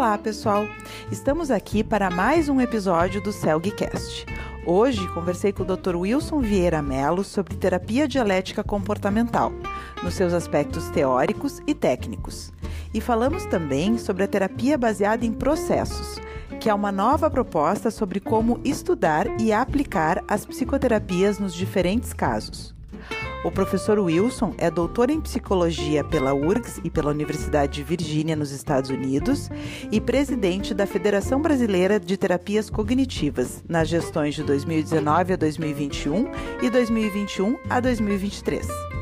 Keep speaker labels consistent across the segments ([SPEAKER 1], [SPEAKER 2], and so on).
[SPEAKER 1] Olá, pessoal! Estamos aqui para mais um episódio do CELGcast. Hoje conversei com o Dr. Wilson Vieira Mello sobre terapia dialética comportamental, nos seus aspectos teóricos e técnicos. E falamos também sobre a terapia baseada em processos, que é uma nova proposta sobre como estudar e aplicar as psicoterapias nos diferentes casos. O professor Wilson é doutor em psicologia pela URGS e pela Universidade de Virgínia, nos Estados Unidos, e presidente da Federação Brasileira de Terapias Cognitivas nas gestões de 2019 a 2021 e 2021 a 2023.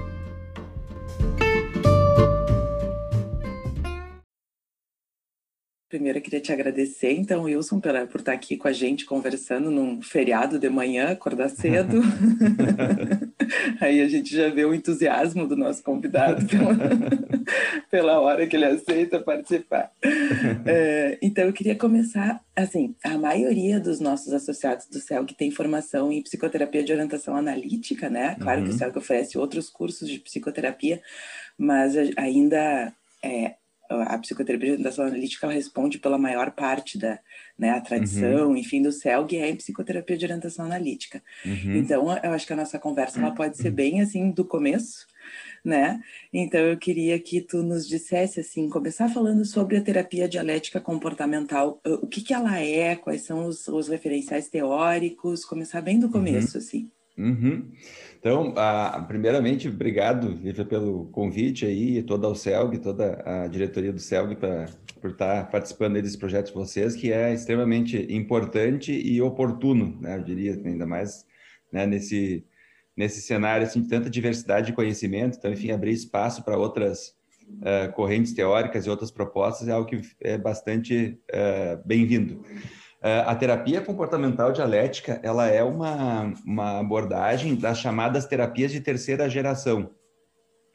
[SPEAKER 1] Primeiro, eu queria te agradecer, então, Wilson, pela, por estar aqui com a gente conversando num feriado de manhã, acordar cedo. Aí a gente já vê o entusiasmo do nosso convidado pela, pela hora que ele aceita participar. É, então, eu queria começar, assim, a maioria dos nossos associados do CELG tem formação em psicoterapia de orientação analítica, né? Claro uhum. que o uhum. CELG oferece outros cursos de psicoterapia, mas ainda é, a psicoterapia de orientação analítica responde pela maior parte da né, a tradição, uhum. enfim, do CELG é em psicoterapia de orientação analítica. Uhum. Então, eu acho que a nossa conversa ela pode ser bem assim do começo, né? Então, eu queria que tu nos dissesse assim, começar falando sobre a terapia dialética comportamental, o que que ela é, quais são os, os referenciais teóricos, começar bem do uhum. começo,
[SPEAKER 2] uhum.
[SPEAKER 1] assim.
[SPEAKER 2] Então, a, primeiramente, obrigado, Viva, pelo convite aí, toda o CELG, toda a diretoria do CELG pra, por estar participando desse projeto de vocês, que é extremamente importante e oportuno, né, eu diria, ainda mais né, nesse, nesse cenário assim, de tanta diversidade de conhecimento, então, enfim, abrir espaço para outras uh, correntes teóricas e outras propostas é algo que é bastante uh, bem-vindo. Uh, a terapia comportamental dialética ela é uma, uma abordagem das chamadas terapias de terceira geração,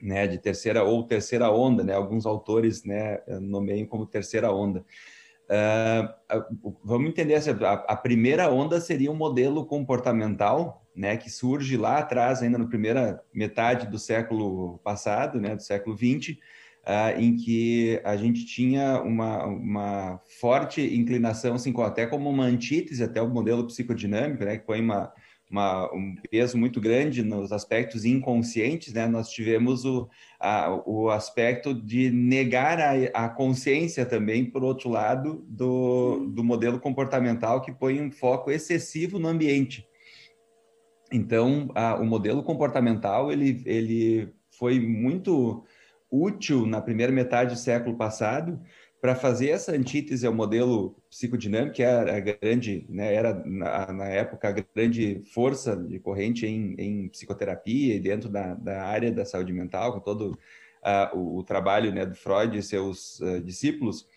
[SPEAKER 2] né, de terceira ou terceira onda, né, alguns autores né, nomeiam como terceira onda. Uh, vamos entender, a, a, primeira onda seria um modelo comportamental, né, que surge lá atrás, ainda na primeira metade do século passado, né, do século 20, uh, em que a gente tinha uma, uma forte inclinação, assim, até como uma antítese até o modelo psicodinâmico, né, que põe uma, uma, um peso muito grande nos aspectos inconscientes, né? Nós tivemos o, a, o aspecto de negar a, a, consciência também, por outro lado, do, do modelo comportamental que põe um foco excessivo no ambiente. Então, a, o modelo comportamental ele, ele foi muito útil na primeira metade do século passado para fazer essa antítese ao modelo psicodinâmico, que era a grande, né, era na, na, época a grande força de corrente em, em psicoterapia e dentro da, da, área da saúde mental, com todo uh, o, o, trabalho né, do Freud e seus uh, discípulos,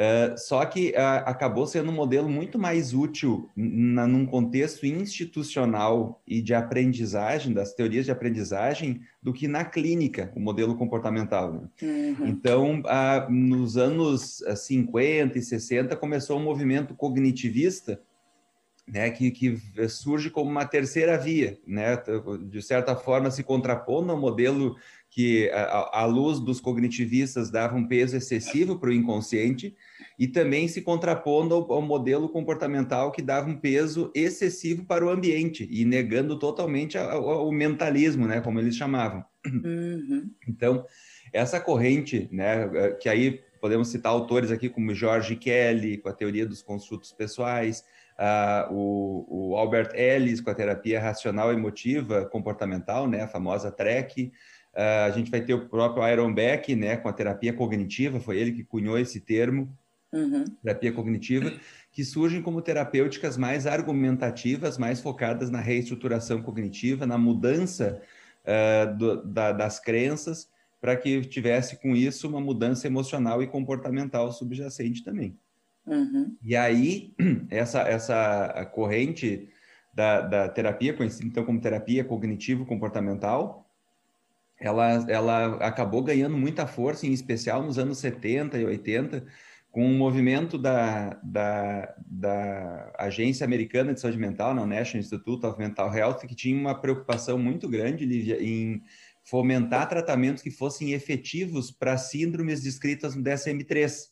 [SPEAKER 2] Uh, só que uh, acabou sendo um modelo muito mais útil na, num contexto institucional e de aprendizagem, das teorias de aprendizagem, do que na clínica, o modelo comportamental. Né? Uhum. Então, uh, nos anos 50 e 60, começou um movimento cognitivista né, que, que, surge como uma terceira via, né, de certa forma se contrapondo ao modelo que, à luz dos cognitivistas, dava um peso excessivo para o inconsciente, e também se contrapondo ao, ao, modelo comportamental que dava um peso excessivo para o ambiente, e negando totalmente o mentalismo, né, como eles chamavam. Uhum. Então, essa corrente, né, que aí podemos citar autores aqui como George Kelly, com a teoria dos construtos pessoais, uh, o, o, Albert Ellis, com a terapia racional emotiva comportamental, né, a famosa TREC, a gente vai ter o próprio Aaron Beck, né, com a terapia cognitiva, foi ele que cunhou esse termo, uhum. terapia cognitiva, que surgem como terapêuticas mais argumentativas, mais focadas na reestruturação cognitiva, na mudança uh, do, da, das crenças, para que tivesse com isso uma mudança emocional e comportamental subjacente também. Uhum. E aí, essa, essa corrente da, da terapia, conhecida então como terapia cognitivo-comportamental, ela, ela acabou ganhando muita força, em especial nos anos 70 e 80, com o movimento da, da, da Agência Americana de Saúde Mental, na National Institute of Mental Health, que tinha uma preocupação muito grande, Lívia, em fomentar tratamentos que fossem efetivos para síndromes descritas no DSM-3.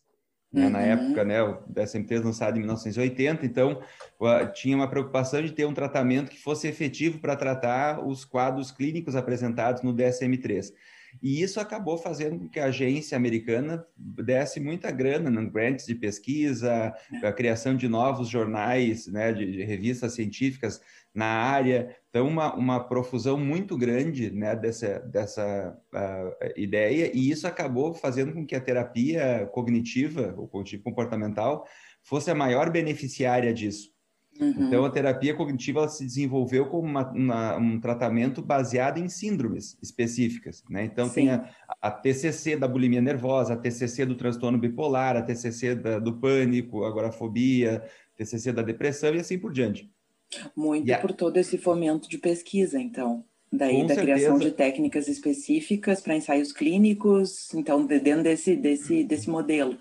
[SPEAKER 2] Né? uhum. na época, né, o DSM-3 lançado em 1980, então tinha uma preocupação de ter um tratamento que fosse efetivo para tratar os quadros clínicos apresentados no DSM-3. E isso acabou fazendo com que a agência americana desse muita grana em grants de pesquisa, a criação de novos jornais, né, de, de revistas científicas na área. Então, uma, uma profusão muito grande né, dessa, dessa uh, ideia, e isso acabou fazendo com que a terapia cognitiva, ou cognitivo comportamental, fosse a maior beneficiária disso. Uhum. Então, a terapia cognitiva se desenvolveu como uma, uma, um tratamento baseado em síndromes específicas. Né? Então, Sim. tem a, a, TCC da bulimia nervosa, a TCC do transtorno bipolar, a TCC da, do pânico, agorafobia, TCC da depressão e assim por diante.
[SPEAKER 1] Muito por todo esse fomento de pesquisa, então. Daí Com da certeza. criação de técnicas específicas para ensaios clínicos, então, dentro desse, desse, desse modelo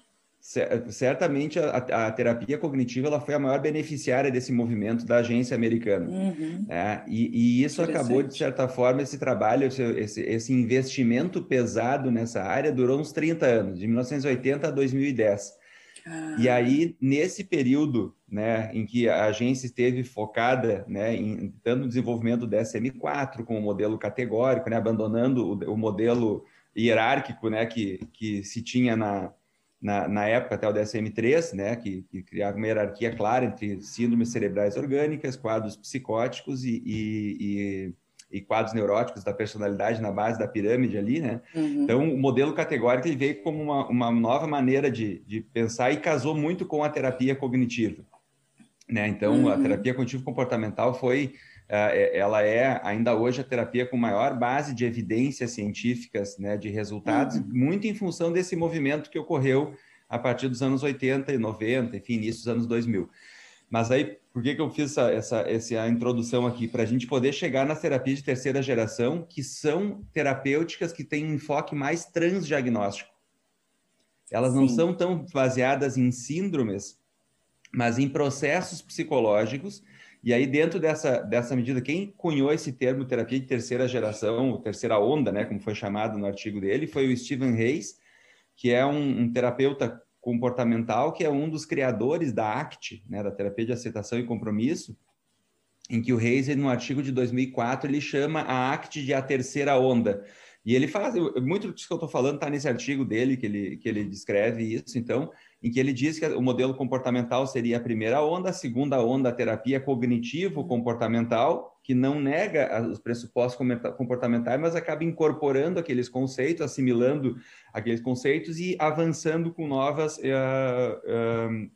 [SPEAKER 2] certamente a, a, terapia cognitiva ela foi a maior beneficiária desse movimento da agência americana.
[SPEAKER 1] Uhum.
[SPEAKER 2] É, e, e, isso acabou, de certa forma, esse trabalho, esse, esse, investimento pesado nessa área durou uns 30 anos, de 1980 a 2010. Ah. E aí, nesse período né, em que a agência esteve focada né, em, tanto no desenvolvimento do DSM-4, com o modelo categórico, né, abandonando o, o modelo hierárquico né, que, que se tinha na, na, na época até o DSM-3, né, que, que, criava uma hierarquia clara entre síndromes cerebrais orgânicas, quadros psicóticos e, e, e, e quadros neuróticos da personalidade na base da pirâmide ali, né? Uhum. Então, o modelo categórico ele veio como uma, uma nova maneira de, de pensar e casou muito com a terapia cognitiva, né? Então, uhum. a terapia cognitivo-comportamental foi é, ela é ainda hoje a terapia com maior base de evidências científicas, né, de resultados, uhum. muito em função desse movimento que ocorreu a partir dos anos 80 e 90, enfim, início dos anos 2000. Mas aí, por que, que eu fiz essa, essa, essa introdução aqui? Para a gente poder chegar nas terapias de terceira geração, que são terapêuticas que têm um enfoque mais transdiagnóstico. Elas Sim. não são tão baseadas em síndromes, mas em processos psicológicos e aí, dentro dessa, dessa medida, quem cunhou esse termo terapia de terceira geração, terceira onda, né, como foi chamado no artigo dele, foi o Stephen Hayes, que é um, um terapeuta comportamental, que é um dos criadores da ACT, né, da terapia de aceitação e compromisso, em que o Hayes, no artigo de 2004, ele chama a ACT de a terceira onda. E ele faz, muito disso que eu estou falando está nesse artigo dele, que ele, que ele descreve isso, então, em que ele diz que o modelo comportamental seria a primeira onda, a segunda onda, a terapia cognitivo-comportamental, que não nega os pressupostos comportamentais, mas acaba incorporando aqueles conceitos, assimilando aqueles conceitos e avançando com novas uh, uh,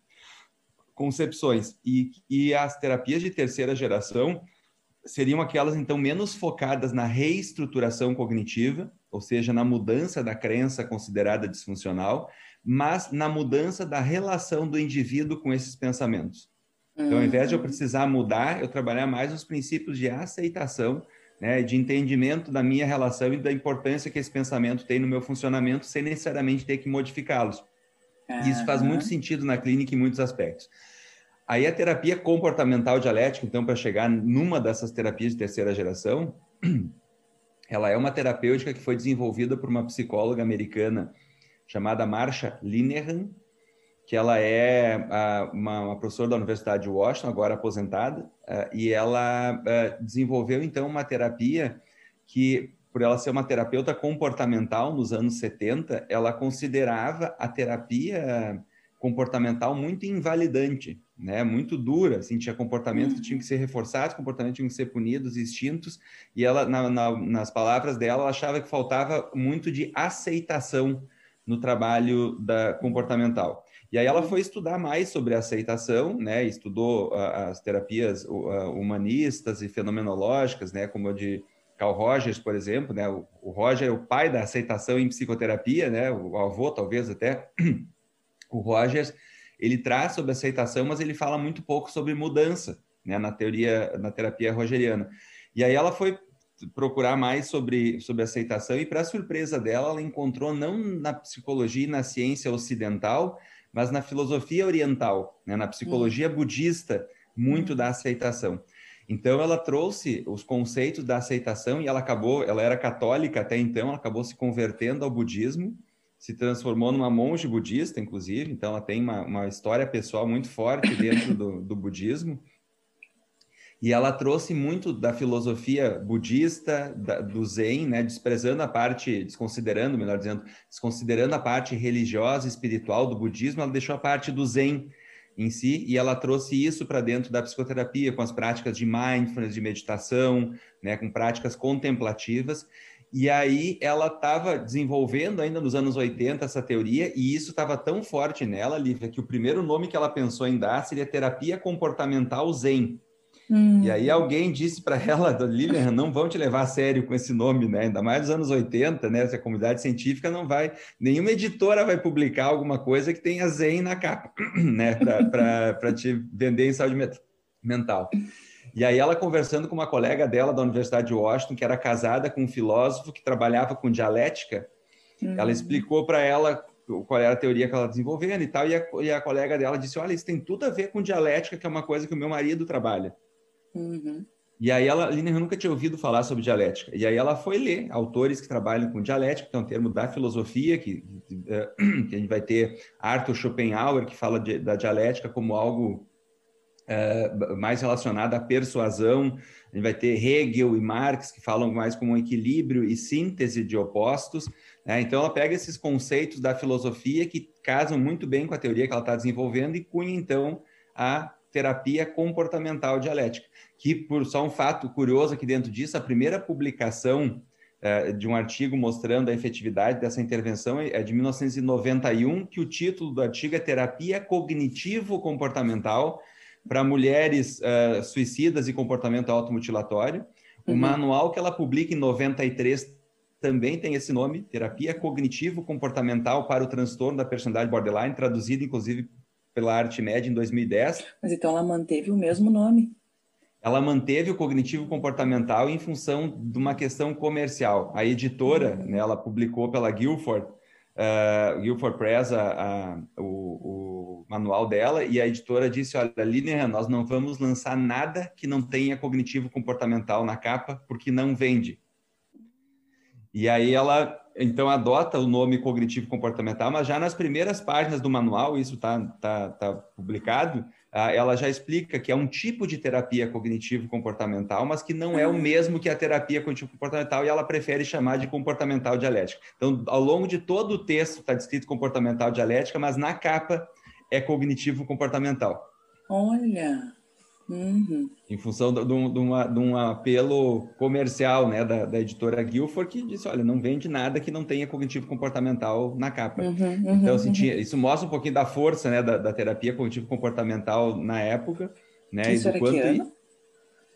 [SPEAKER 2] concepções. E, e as terapias de terceira geração seriam aquelas, então, menos focadas na reestruturação cognitiva, ou seja, na mudança da crença considerada disfuncional, mas na mudança da relação do indivíduo com esses pensamentos. Então, ao invés de eu uhum. precisar mudar, eu trabalhar mais os princípios de aceitação, né, de entendimento da minha relação e da importância que esse pensamento tem no meu funcionamento, sem necessariamente ter que modificá-los. Uhum. Isso faz muito sentido na clínica em muitos aspectos. Aí a terapia comportamental dialética, então, para chegar numa dessas terapias de terceira geração, ela é uma terapêutica que foi desenvolvida por uma psicóloga americana chamada Marsha Linehan, que ela é uh, uma, uma, professora da Universidade de Washington, agora aposentada, uh, e ela uh, desenvolveu então uma terapia que, por ela ser uma terapeuta comportamental nos anos 70, ela considerava a terapia comportamental muito invalidante, né? Muito dura, assim, tinha comportamentos que tinham que ser reforçados, comportamentos tinham que ser punidos, extintos, e ela, na, na, nas palavras dela, ela achava que faltava muito de aceitação no trabalho da comportamental. E aí ela foi estudar mais sobre aceitação, né? Estudou uh, as terapias uh, humanistas e fenomenológicas, né? Como a de Carl Rogers, por exemplo, né? O, o Roger é o pai da aceitação em psicoterapia, né? O avô, talvez até. O Rogers, ele traz sobre aceitação, mas ele fala muito pouco sobre mudança, né? Na teoria, na terapia rogeriana. E aí ela foi procurar mais sobre, sobre aceitação e, para surpresa dela, ela encontrou não na psicologia e na ciência ocidental, mas na filosofia oriental, né? na psicologia uhum. budista, muito da aceitação. Então, ela trouxe os conceitos da aceitação e ela acabou, ela era católica até então, ela acabou se convertendo ao budismo, se transformou numa monge budista, inclusive, então ela tem uma, uma história pessoal muito forte dentro do, do budismo. E ela trouxe muito da filosofia budista, da, do Zen, né, desprezando a parte, desconsiderando, melhor dizendo, desconsiderando a parte religiosa espiritual do budismo, ela deixou a parte do Zen em si e ela trouxe isso para dentro da psicoterapia com as práticas de mindfulness, de meditação, né, com práticas contemplativas. E aí ela estava desenvolvendo ainda nos anos 80 essa teoria, e isso estava tão forte nela, Lívia, que o primeiro nome que ela pensou em dar seria terapia comportamental Zen. Hum. E aí alguém disse para ela, Lilian, não vão te levar a sério com esse nome, né? Ainda mais nos anos 80, né? Essa comunidade científica não vai, nenhuma editora vai publicar alguma coisa que tenha Zen na capa, né? Para te vender em saúde mental. E aí ela conversando com uma colega dela da Universidade de Washington, que era casada com um filósofo que trabalhava com dialética, uhum. ela explicou para ela qual era a teoria que ela desenvolvendo e tal, e a, e a, colega dela disse, olha, isso tem tudo a ver com dialética, que é uma coisa que o meu marido trabalha. Uhum. E aí ela, Lina, nunca tinha ouvido falar sobre dialética. E aí ela foi ler autores que trabalham com dialética, que é um termo da filosofia, que, eh, que a gente vai ter Arthur Schopenhauer, que fala de, da dialética como algo uh, mais relacionado à persuasão. A gente vai ter Hegel e Marx, que falam mais como um equilíbrio e síntese de opostos. Né? Então, ela pega esses conceitos da filosofia que casam muito bem com a teoria que ela está desenvolvendo e cunha, então, a terapia comportamental dialética, que por só um fato curioso aqui dentro disso, a primeira publicação uh, de um artigo mostrando a efetividade dessa intervenção é de 1991, que o título do artigo é Terapia Cognitivo-Comportamental para Mulheres uh, Suicidas e Comportamento Automutilatório. O uhum. manual que ela publica em 93 também tem esse nome, Terapia Cognitivo-Comportamental para o Transtorno da Personalidade Borderline, traduzido inclusive pela Arte Média em 2010.
[SPEAKER 1] Mas então ela manteve o mesmo nome.
[SPEAKER 2] Ela manteve o cognitivo comportamental em função de uma questão comercial. A editora, uhum. né, ela publicou pela Guilford, uh, Guilford Press, a, a, o, o, manual dela, e a editora disse, olha, Linehan, nós não vamos lançar nada que não tenha cognitivo comportamental na capa, porque não vende. E aí ela então adota o nome cognitivo comportamental, mas já nas primeiras páginas do manual, isso está tá, tá publicado, ela já explica que é um tipo de terapia cognitivo comportamental, mas que não é o mesmo que a terapia cognitivo comportamental e ela prefere chamar de comportamental dialética. Então, ao longo de todo o texto está descrito comportamental dialética, mas na capa é cognitivo comportamental.
[SPEAKER 1] Olha, Uhum.
[SPEAKER 2] Em função de, de, uma, de, um apelo comercial né, da, da, editora Guilford, que disse: olha, não vende nada que não tenha cognitivo comportamental na capa. Uhum, uhum, então, assim, tinha, isso mostra um pouquinho da força né, da, da terapia cognitivo comportamental na época. Né,
[SPEAKER 1] isso, quanto,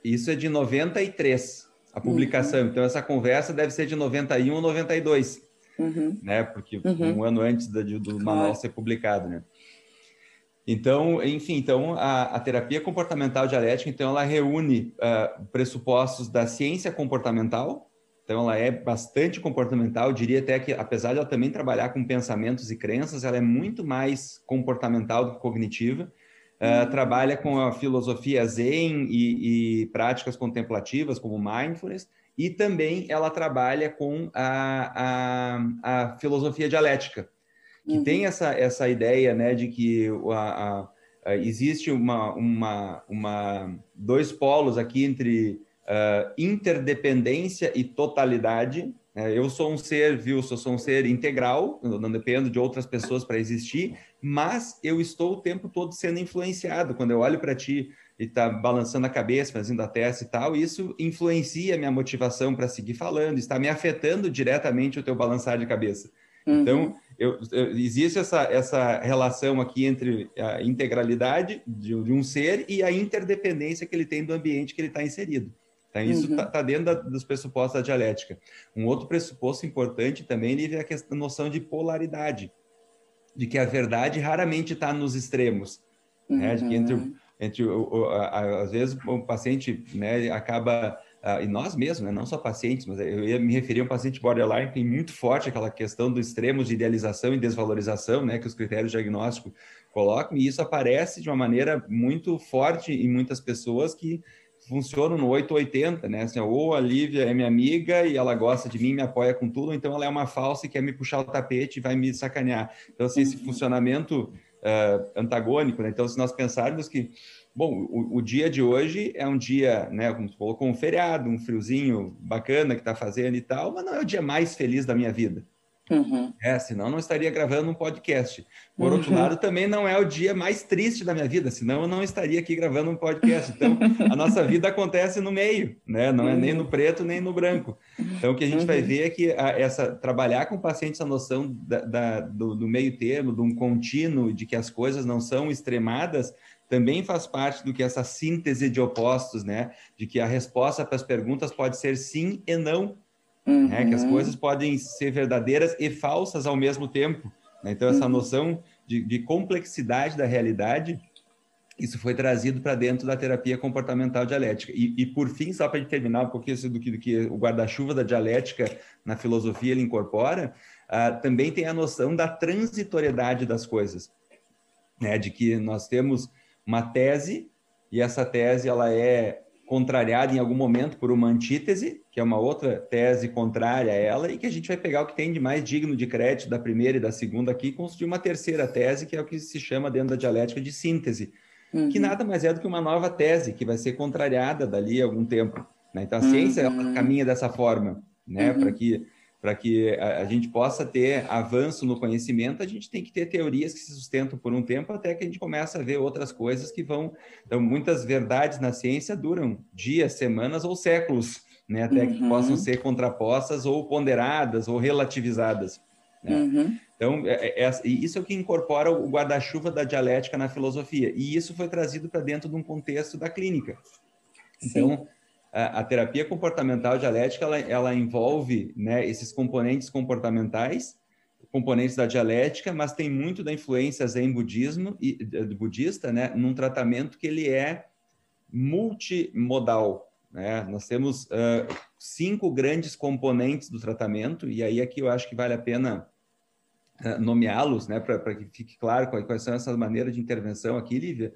[SPEAKER 2] isso é de 93, a publicação. Uhum. Então, essa conversa deve ser de 91 ou 92, uhum. né, porque uhum. um ano antes do, do manual ser publicado. Né? Então, enfim, então a, a, terapia comportamental dialética, então ela reúne uh, pressupostos da ciência comportamental, então ela é bastante comportamental, diria até que apesar de ela também trabalhar com pensamentos e crenças, ela é muito mais comportamental do que cognitiva. Uh, trabalha com a filosofia Zen e, e, práticas contemplativas como mindfulness e também ela trabalha com a, a, a filosofia dialética, que uhum. tem essa, essa ideia né, de que a, a, existe uma, uma, uma, dois polos aqui entre uh, interdependência e totalidade. Né? Eu sou um ser, viu? Eu sou um ser integral, não dependo de outras pessoas para existir, mas eu estou o tempo todo sendo influenciado. Quando eu olho para ti e tá balançando a cabeça, fazendo a testa e tal, isso influencia a minha motivação para seguir falando, está me afetando diretamente o teu balançar de cabeça. Uhum. Então, eu, eu, existe essa, essa relação aqui entre a integralidade de, de, um ser e a interdependência que ele tem do ambiente que ele está inserido. Então, isso está uhum. tá dentro da, dos pressupostos da dialética. Um outro pressuposto importante também é a, questão, a noção de polaridade, de que a verdade raramente está nos extremos. Uhum. Né? De que entre, uhum. entre o, o, a, às vezes o paciente né, acaba Uh, e nós mesmos, né, não só pacientes, mas eu ia me referir a um paciente borderline, tem muito forte aquela questão do extremo de idealização e desvalorização, né, que os critérios diagnósticos colocam, e isso aparece de uma maneira muito forte em muitas pessoas que funciono no 880, né? Assim, ou a Lívia é minha amiga e ela gosta de mim, me apoia com tudo, então ela é uma falsa e quer me puxar o tapete e vai me sacanear. Então, assim, esse uhum. funcionamento uh, antagônico, né? Então, se nós pensarmos que, bom, o, o, dia de hoje é um dia, né, como tu colocou, um feriado, um friozinho bacana que está fazendo e tal, mas não é o dia mais feliz da minha vida. Uhum. É, senão não estaria gravando um podcast. Por uhum. outro lado, também não é o dia mais triste da minha vida, senão eu não estaria aqui gravando um podcast. Então, a nossa vida acontece no meio, né? Não é nem no preto nem no branco. Então, o que a gente uhum. vai ver é que a, essa trabalhar com o paciente essa noção da, da, do, do meio termo, de um contínuo, de que as coisas não são extremadas, também faz parte do que essa síntese de opostos, né? De que a resposta para as perguntas pode ser sim e não Uhum. Né? Que as coisas podem ser verdadeiras e falsas ao mesmo tempo. Né? Então, essa uhum. noção de, de, complexidade da realidade, isso foi trazido para dentro da terapia comportamental dialética. E, e por fim, só para terminar um pouquinho do que, do que o guarda-chuva da dialética na filosofia ele incorpora, uh, também tem a noção da transitoriedade das coisas. Né? De que nós temos uma tese e essa tese ela é contrariada em algum momento por uma antítese, que é uma outra tese contrária a ela, e que a gente vai pegar o que tem de mais digno de crédito da primeira e da segunda aqui e construir uma terceira tese, que é o que se chama dentro da dialética de síntese, uhum. que nada mais é do que uma nova tese, que vai ser contrariada dali a algum tempo. Né? Então, a ciência uhum. caminha dessa forma, né? Uhum. para que para que a, a, gente possa ter avanço no conhecimento, a gente tem que ter teorias que se sustentam por um tempo até que a gente comece a ver outras coisas que vão. Então, muitas verdades na ciência duram dias, semanas ou séculos, né? Até uhum. que possam ser contrapostas ou ponderadas ou relativizadas. Né? Uhum. Então, é, é, é isso é o que incorpora o guarda-chuva da dialética na filosofia. E isso foi trazido para dentro de um contexto da clínica. Então, Sim a, terapia comportamental dialética ela, ela envolve né, esses componentes comportamentais, componentes da dialética, mas tem muito da influência zen budismo e budista, né, num tratamento que ele é multimodal. Né? Nós temos uh, cinco grandes componentes do tratamento e aí aqui eu acho que vale a pena uh, nomeá-los, né, para que fique claro quais, quais são essas maneiras de intervenção aqui, Lívia.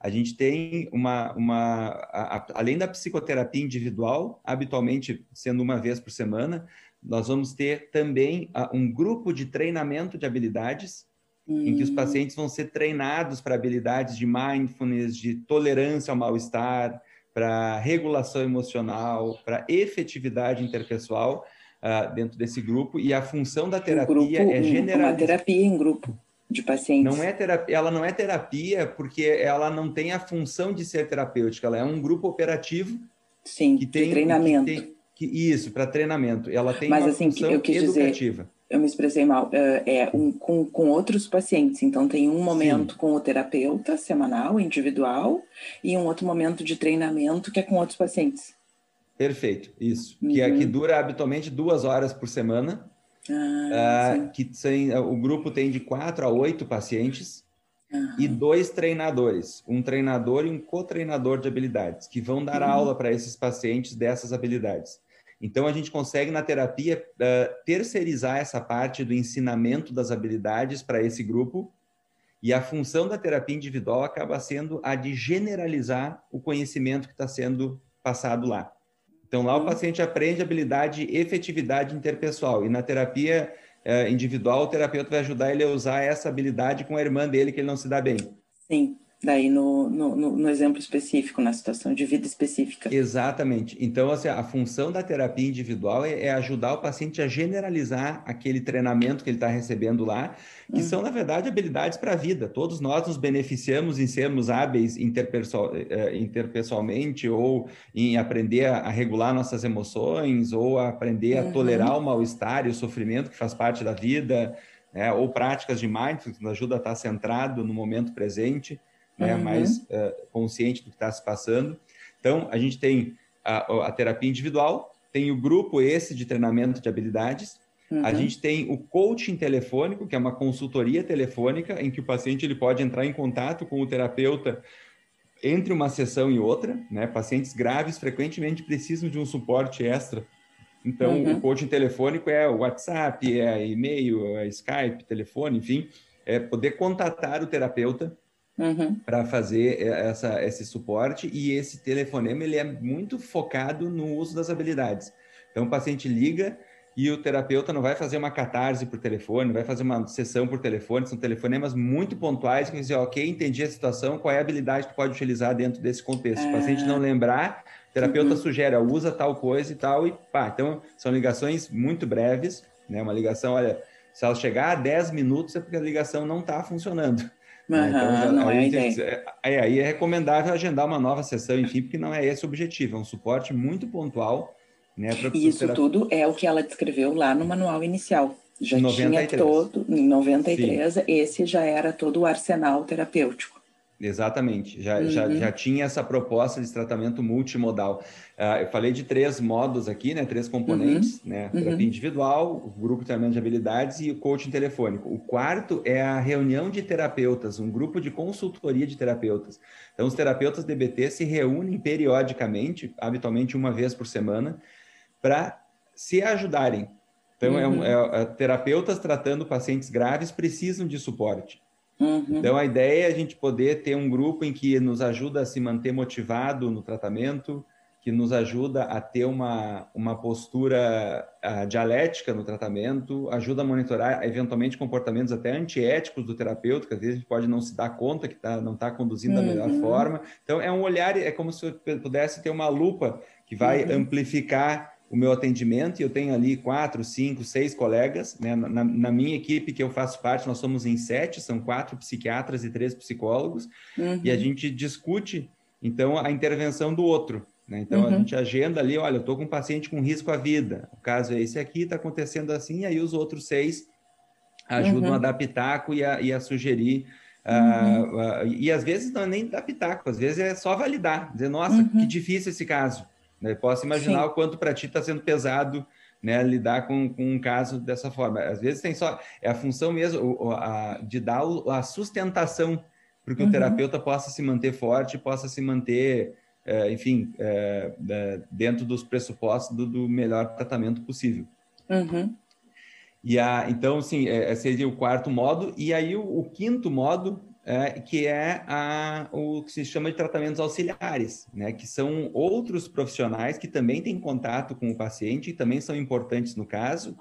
[SPEAKER 2] A gente tem uma, uma a, a, além da psicoterapia individual, habitualmente sendo uma vez por semana, nós vamos ter também a, um grupo de treinamento de habilidades, hum. em que os hum. pacientes vão ser treinados para habilidades de mindfulness, de tolerância ao mal-estar, para regulação emocional, para efetividade interpessoal uh, dentro desse grupo. E a função da terapia um grupo, é generalizar.
[SPEAKER 1] Uma terapia em grupo de pacientes.
[SPEAKER 2] Não é terapia, ela não é terapia porque ela não tem a função de ser terapêutica, ela é um grupo operativo
[SPEAKER 1] Sim, que tem treinamento. Que tem,
[SPEAKER 2] que, isso, para treinamento. Ela tem Mas, uma assim, função eu quis educativa.
[SPEAKER 1] Dizer, eu me expressei mal, é um, com, com outros pacientes. Então, tem um momento Sim. com o terapeuta semanal, individual, e um outro momento de treinamento que é com outros pacientes.
[SPEAKER 2] Perfeito, isso. Uhum. Que, é, que uhum. dura habitualmente duas horas por semana. Ah, uh, que tem, o grupo tem de quatro a oito pacientes uhum. e dois treinadores, um treinador e um co-treinador de habilidades, que vão dar uhum. aula para esses pacientes dessas habilidades. Então, a gente consegue, na terapia, uh, terceirizar essa parte do ensinamento das habilidades para esse grupo, e a função da terapia individual acaba sendo a de generalizar o conhecimento que está sendo passado lá. Então, lá o paciente aprende habilidade e efetividade interpessoal. E na terapia é, individual, o terapeuta vai ajudar ele a usar essa habilidade com a irmã dele que ele não se dá bem.
[SPEAKER 1] Sim daí no, no, no, exemplo específico, na situação de vida específica.
[SPEAKER 2] Exatamente. Então, assim, a função da terapia individual é, é ajudar o paciente a generalizar aquele treinamento que ele está recebendo lá, que uhum. são, na verdade, habilidades para a vida. Todos nós nos beneficiamos em sermos hábeis interpessoal, eh, interpessoalmente ou em aprender a, a, regular nossas emoções ou a aprender a uhum. tolerar o mal-estar e o sofrimento que faz parte da vida, né? ou práticas de mindfulness que nos ajuda a estar centrado no momento presente né, uhum. mais uh, consciente do que está se passando. Então, a gente tem a, a, terapia individual, tem o grupo esse de treinamento de habilidades, uhum. a gente tem o coaching telefônico, que é uma consultoria telefônica, em que o paciente ele pode entrar em contato com o terapeuta entre uma sessão e outra, né? Pacientes graves frequentemente precisam de um suporte extra. Então, uhum. o coaching telefônico é o WhatsApp, é e-mail, é Skype, telefone, enfim, é poder contatar o terapeuta uhum. para fazer essa, esse suporte e esse telefonema ele é muito focado no uso das habilidades. Então o paciente liga e o terapeuta não vai fazer uma catarse por telefone, vai fazer uma sessão por telefone, são telefonemas muito pontuais que dizem, ok, entendi a situação, qual é a habilidade que tu pode utilizar dentro desse contexto. Se o paciente não ah. lembrar, o terapeuta uhum. sugere, usa tal coisa e tal, e pá. Então, são ligações muito breves, né? Uma ligação, olha, se ela chegar a 10 minutos é porque a ligação não está funcionando.
[SPEAKER 1] Uhum, então, não aí,
[SPEAKER 2] é, é, aí é recomendável agendar uma nova sessão, enfim, porque não é esse o objetivo, é um suporte muito pontual né,
[SPEAKER 1] isso tudo é o que ela descreveu lá no manual inicial. Já 93. tinha todo, em 93, Sim. esse já era todo o arsenal terapêutico.
[SPEAKER 2] Exatamente, já, uhum. já, já tinha essa proposta de tratamento multimodal. Uh, eu falei de três modos aqui, né? Três componentes, uhum. né? Terapia uhum. individual, o grupo de treinamento de habilidades e o coaching telefônico. O quarto é a reunião de terapeutas, um grupo de consultoria de terapeutas. Então, os terapeutas DBT se reúnem periodicamente, habitualmente uma vez por semana, para se ajudarem. Então, é uhum. é, é, terapeutas tratando pacientes graves precisam de suporte. Uhum. Então, a ideia é a gente poder ter um grupo em que nos ajuda a se manter motivado no tratamento, que nos ajuda a ter uma, uma postura uh, dialética no tratamento, ajuda a monitorar, eventualmente, comportamentos até antiéticos do terapeuta, que às vezes a gente pode não se dar conta que tá, não está conduzindo uhum. da melhor uhum. forma. Então, é um olhar, é como se eu pudesse ter uma lupa que vai uhum. amplificar o meu atendimento e eu tenho ali quatro, cinco, seis colegas. Né? Na, na, minha equipe que eu faço parte, nós somos em sete, são quatro psiquiatras e três psicólogos, uhum. e a gente discute, então, a intervenção do outro. Né? Então, uhum. a gente agenda ali, olha, eu estou com um paciente com risco à vida, o caso é esse aqui, está acontecendo assim, e aí os outros seis ajudam uhum. a dar pitaco e a, e a sugerir Uh, uh, e às vezes não é nem dar pitaco, às vezes é só validar, dizer, nossa, uhum. que difícil esse caso. Né? Posso imaginar Sim. o quanto para ti está sendo pesado né, lidar com, com, um caso dessa forma. Às vezes tem só é a função mesmo a, de dar a sustentação para que uhum. o terapeuta possa se manter forte, possa se manter, é, enfim, é, dentro dos pressupostos do, do melhor tratamento possível. Uhum. E a, então, sim, é, seria o quarto modo. E aí o, o quinto modo é, que é a, o que se chama de tratamentos auxiliares, né? que são outros profissionais que também têm contato com o paciente e também são importantes no caso,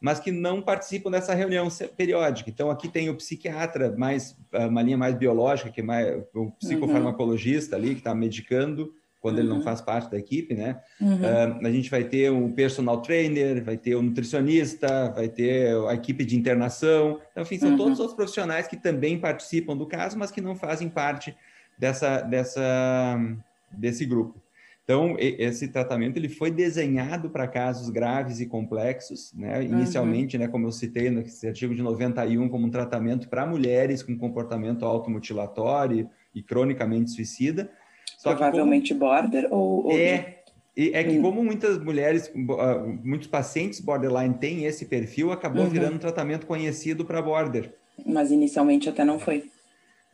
[SPEAKER 2] mas que não participam dessa reunião periódica. Então, aqui tem o psiquiatra, mais uma linha mais biológica, que é mais, o psicofarmacologista ali, que está medicando, quando uhum. ele não uhum. faz parte da equipe, né? Uhum. Uh, a gente vai ter um personal trainer, vai ter um nutricionista, vai ter a equipe de internação. Então, enfim, são uhum. todos os profissionais que também participam do caso, mas que não fazem parte dessa, dessa, desse grupo. Então, esse tratamento ele foi desenhado para casos graves e complexos, né? Inicialmente, uhum. né, como eu citei nesse artigo de 91, como um tratamento para mulheres com comportamento automutilatório e cronicamente suicida,
[SPEAKER 1] só Provavelmente como... border ou, ou...
[SPEAKER 2] É, é que hum. como muitas mulheres, ah, muitos pacientes borderline têm esse perfil, acabou uhum. virando um tratamento conhecido para border.
[SPEAKER 1] Mas inicialmente até não foi.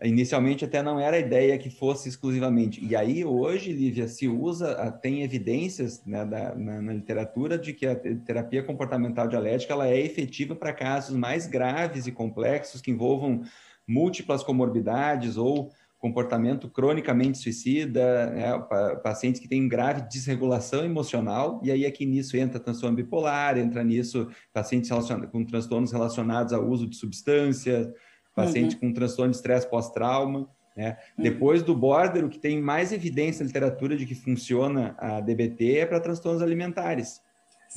[SPEAKER 2] Inicialmente até não era a ideia que fosse exclusivamente. E aí hoje, Lívia, se usa, ah, tem evidências né, da, na, na, literatura de que a terapia comportamental dialética ela é efetiva para casos mais graves e complexos que envolvam múltiplas comorbidades ou comportamento cronicamente suicida, né, pacientes que têm grave desregulação emocional, e aí aqui nisso entra transtorno bipolar, entra nisso pacientes com transtornos relacionados ao uso de substâncias, pacientes uhum. com transtorno de estresse pós-trauma. Né? Uhum. Depois do border, o que tem mais evidência na literatura de que funciona a DBT é para transtornos alimentares.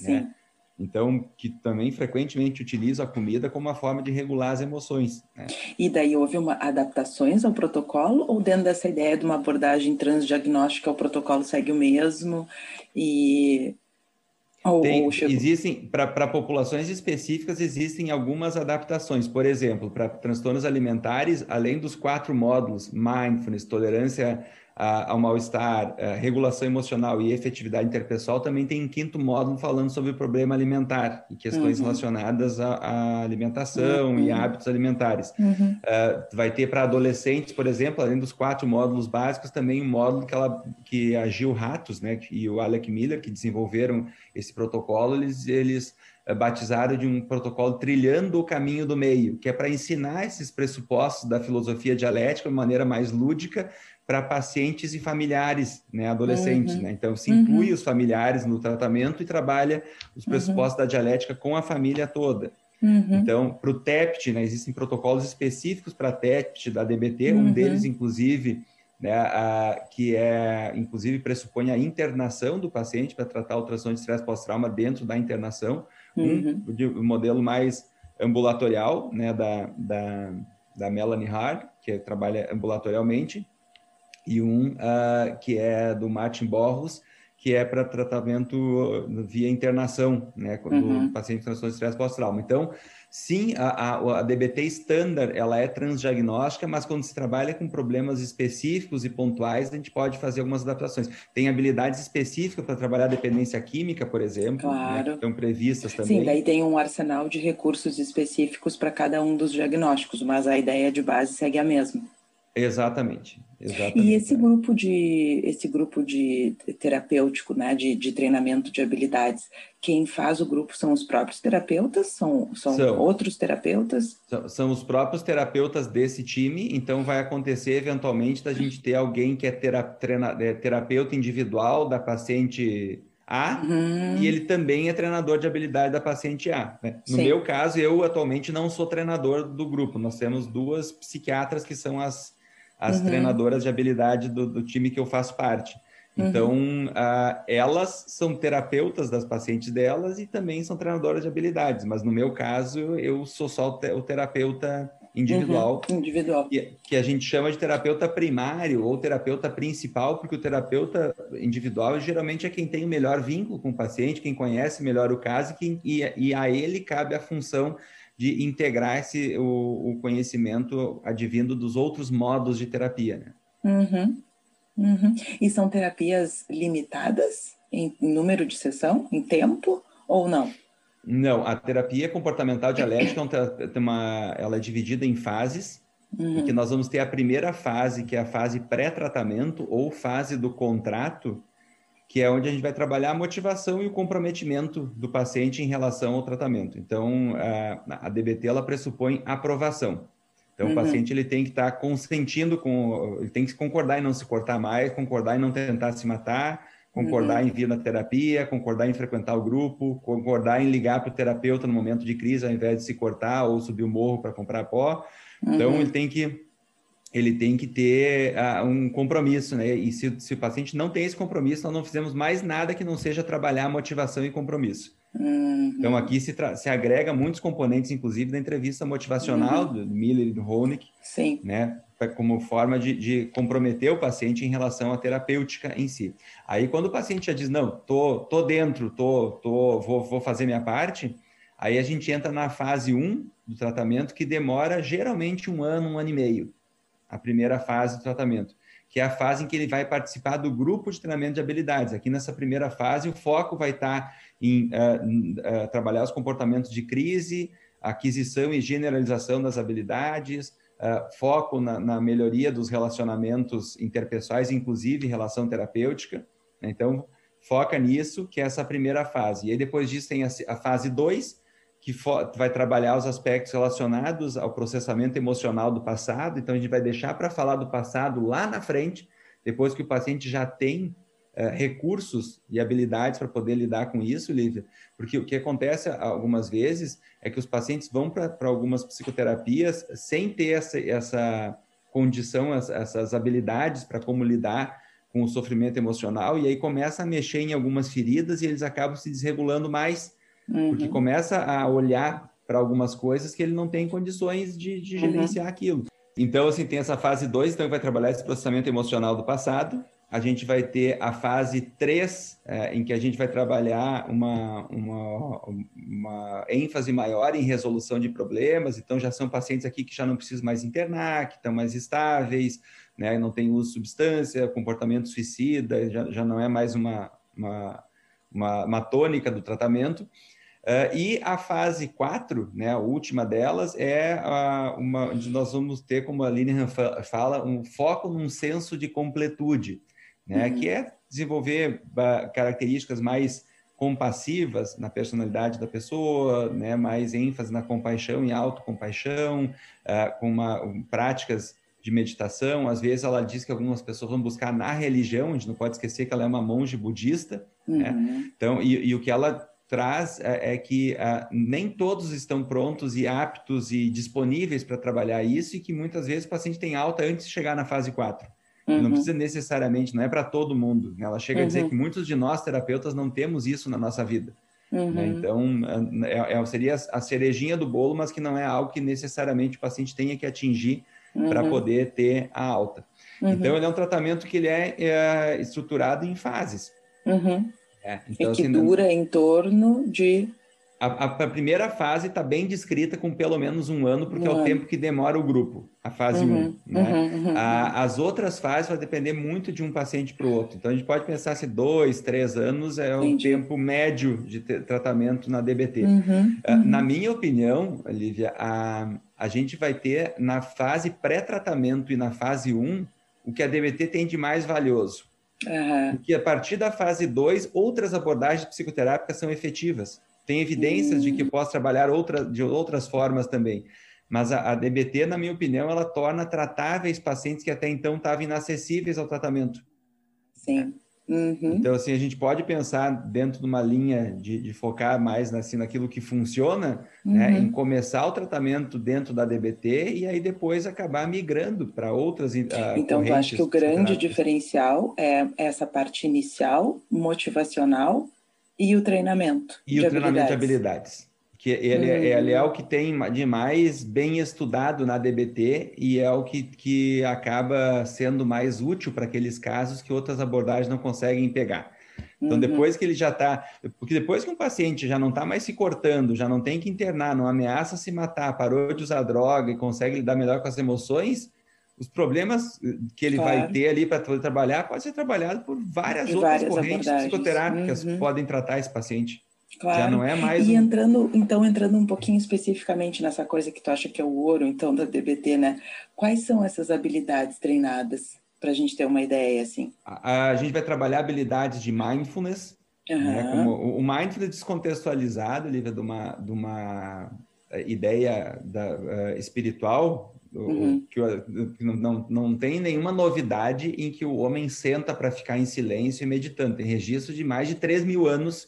[SPEAKER 2] Né? Então, que também frequentemente utiliza a comida como uma forma de regular as emoções. Né?
[SPEAKER 1] E daí houve uma adaptações ao protocolo ou dentro dessa ideia de uma abordagem transdiagnóstica o protocolo segue o mesmo e
[SPEAKER 2] ou, Tem, ou existem para populações específicas existem algumas adaptações. Por exemplo, para transtornos alimentares, além dos quatro módulos mindfulness, tolerância ao mal-estar, regulação emocional e efetividade interpessoal, também tem um quinto módulo falando sobre o problema alimentar e questões uhum. relacionadas à, alimentação uhum. e hábitos alimentares. Uhum. Uh, vai ter para adolescentes, por exemplo, além dos quatro módulos básicos, também um módulo que, ela, que a Gil Ratos né, e o Alec Miller, que desenvolveram esse protocolo, eles, eles eh, batizaram de um protocolo trilhando o caminho do meio, que é para ensinar esses pressupostos da filosofia dialética de maneira mais lúdica, para pacientes e familiares, né, adolescentes, uhum. né? Então se inclui uhum. os familiares no tratamento e trabalha os uhum. pressupostos uhum. da dialética com a família toda. Uhum. Então, para o TEPT, né, existem protocolos específicos para TEPT da DBT, um uhum. deles, inclusive, né, a, que é, inclusive, pressupõe a internação do paciente para tratar o transtorno de estresse pós-trauma dentro da internação, um, de, um modelo mais ambulatorial, né, da, da, da Melanie Hart, que trabalha ambulatorialmente, e um uh, que é do Martin Borros, que é para tratamento via internação, né, do uhum. paciente com transtorno de estresse pós-trauma. Então, sim, a, a, a, DBT standard, ela é transdiagnóstica, mas quando se trabalha com problemas específicos e pontuais, a gente pode fazer algumas adaptações. Tem habilidades específicas para trabalhar dependência química, por exemplo, claro. né, que estão previstas também.
[SPEAKER 1] Sim, daí tem um arsenal de recursos específicos para cada um dos diagnósticos, mas a ideia de base segue a mesma.
[SPEAKER 2] Exatamente, exatamente.
[SPEAKER 1] E esse grupo de esse grupo de terapêutico, né, de, de treinamento de habilidades, quem faz o grupo são os próprios terapeutas, são, são, são outros terapeutas?
[SPEAKER 2] São, são, os próprios terapeutas desse time. Então vai acontecer eventualmente da gente ter alguém que é, tera, treina, é terapeuta individual da paciente a, uhum. e ele também é treinador de habilidade da paciente A. Né? No meu caso, eu atualmente não sou treinador do grupo. Nós temos duas psiquiatras que são as as uhum. treinadoras de habilidade do, do, time que eu faço parte. Uhum. Então, uhum. uh, elas são terapeutas das pacientes delas e também são treinadoras de habilidades, mas no meu caso, eu sou só o, te o terapeuta individual,
[SPEAKER 1] uhum. individual.
[SPEAKER 2] Que, que, a gente chama de terapeuta primário ou terapeuta principal, porque o terapeuta individual geralmente é quem tem o melhor vínculo com o paciente, quem conhece melhor o caso e, quem, e, e a ele cabe a função de integrar esse, o, o conhecimento advindo dos outros modos de terapia. Né?
[SPEAKER 1] Uhum, uhum. E são terapias limitadas em número de sessão, em tempo, ou não?
[SPEAKER 2] Não, a terapia comportamental dialética é uma, ela é dividida em fases, uhum. e que nós vamos ter a primeira fase, que é a fase pré-tratamento ou fase do contrato, que é onde a gente vai trabalhar a motivação e o comprometimento do paciente em relação ao tratamento. Então, a, a DBT ela pressupõe aprovação. Então, uhum. o paciente ele tem que estar tá consentindo com, ele tem que concordar em não se cortar mais, concordar em não tentar se matar, concordar uhum. em vir na terapia, concordar em frequentar o grupo, concordar em ligar para o terapeuta no momento de crise, ao invés de se cortar ou subir o morro para comprar pó. Então, uhum. ele tem que ele tem que ter uh, um compromisso, né? E se, se, o paciente não tem esse compromisso, nós não fizemos mais nada que não seja trabalhar motivação e compromisso. Uhum. Então, aqui se, se, agrega muitos componentes, inclusive, da entrevista motivacional uhum. do Miller e do Honig,
[SPEAKER 1] Sim.
[SPEAKER 2] né? Como forma de, de, comprometer o paciente em relação à terapêutica em si. Aí, quando o paciente já diz, não, tô, tô dentro, tô, tô, vou, vou fazer minha parte, aí a gente entra na fase 1 do tratamento, que demora geralmente um ano, um ano e meio a primeira fase do tratamento, que é a fase em que ele vai participar do grupo de treinamento de habilidades. Aqui nessa primeira fase, o foco vai estar em uh, uh, trabalhar os comportamentos de crise, aquisição e generalização das habilidades, uh, foco na, na, melhoria dos relacionamentos interpessoais, inclusive relação terapêutica. Então, foca nisso, que é essa primeira fase. E aí, depois disso, tem a, a fase 2, que vai trabalhar os aspectos relacionados ao processamento emocional do passado. Então, a gente vai deixar para falar do passado lá na frente, depois que o paciente já tem uh, recursos e habilidades para poder lidar com isso, Lívia. Porque o que acontece algumas vezes é que os pacientes vão para algumas psicoterapias sem ter essa, essa condição, essas habilidades para como lidar com o sofrimento emocional, e aí começa a mexer em algumas feridas e eles acabam se desregulando mais uhum. porque começa a olhar para algumas coisas que ele não tem condições de, de uhum. gerenciar aquilo. Então, assim, tem essa fase 2, então vai trabalhar esse processamento emocional do passado, a gente vai ter a fase 3, é, em que a gente vai trabalhar uma, uma, uma, ênfase maior em resolução de problemas. Então, já são pacientes aqui que já não precisam mais internar, que estão mais estáveis, né, não tem uso de substância, comportamento suicida, já, já não é mais uma, uma, uma, uma tônica do tratamento. Uh, e a fase 4, né, a última delas, é uh, uma onde nós vamos ter, como a Linehan fala, um foco num senso de completude né? Uhum. Que é desenvolver uh, características mais compassivas na personalidade da pessoa, né? Mais ênfase na compaixão e autocompaixão, uh, com uma, um, práticas de meditação. Às vezes ela diz que algumas pessoas vão buscar na religião, a gente não pode esquecer que ela é uma monge budista, né? uhum. né? Então, e, e, o que ela traz é, é que uh, nem todos estão prontos e aptos e disponíveis para trabalhar isso e que muitas vezes o paciente tem alta antes de chegar na fase 4. Uhum. Não precisa necessariamente, não é para todo mundo. Né? Ela chega uhum. a dizer uhum. que muitos de nós, terapeutas, não temos isso na nossa vida. Uhum. Né? Então, é, é, seria a cerejinha do bolo, mas que não é algo que necessariamente o paciente tenha que atingir para uhum. poder ter a alta. Uhum. Então, ele é um tratamento que ele é, é estruturado em fases.
[SPEAKER 1] É, então, e que assim, dura em torno de
[SPEAKER 2] a, a, primeira fase está bem descrita com pelo menos um ano, porque um é o ano. tempo que demora o grupo, a fase 1. Uhum, um, né? Uhum, uhum, a, as outras fases vai depender muito de um paciente para o outro. Então, a gente pode pensar se dois, três anos é Entendi. o tempo médio de tratamento na DBT. Uhum, uh, na minha opinião, Olivia, a, a gente vai ter na fase pré-tratamento e na fase 1 o que a DBT tem de mais valioso. Porque a partir da fase 2, outras abordagens psicoterápicas são efetivas. Tem evidências de que hum. posso trabalhar outra, de outras formas também. Mas a, a, DBT, na minha opinião, ela torna tratáveis pacientes que até então estavam inacessíveis ao tratamento.
[SPEAKER 1] Sim. Uhum.
[SPEAKER 2] Então, assim, a gente pode pensar dentro de uma linha de, de focar mais assim, naquilo que funciona, né, uhum. né, em começar o tratamento dentro da DBT e aí depois acabar migrando para outras. Uh,
[SPEAKER 1] então, eu acho que o grande diferencial é essa parte inicial, motivacional, e o treinamento.
[SPEAKER 2] E o treinamento de habilidades. Que ele, hum. ele é o que tem de mais bem estudado na DBT e é o que, que acaba sendo mais útil para aqueles casos que outras abordagens não conseguem pegar. Então, uhum. depois que ele já está. Porque depois que um paciente já não está mais se cortando, já não tem que internar, não ameaça se matar, parou de usar droga e consegue lidar melhor com as emoções, os problemas que ele claro. vai ter ali para poder trabalhar pode ser trabalhado por várias outras várias correntes psicoterápicas uhum. que podem tratar esse paciente. Claro. Já não é mais.
[SPEAKER 1] E um... entrando, então, entrando um pouquinho especificamente nessa coisa que tu acha que é o ouro, então, da DBT, né? Quais são essas habilidades treinadas? Para a gente ter uma ideia, assim.
[SPEAKER 2] A, a, gente vai trabalhar habilidades de mindfulness, uhum. né? Como o, o mindfulness descontextualizado, Lívia, de uma, de uma eh, ideia da, uh, espiritual, Uhum. Que, não, não tem nenhuma novidade em que o homem senta para ficar em silêncio e meditando. Tem registro de mais de 3 mil anos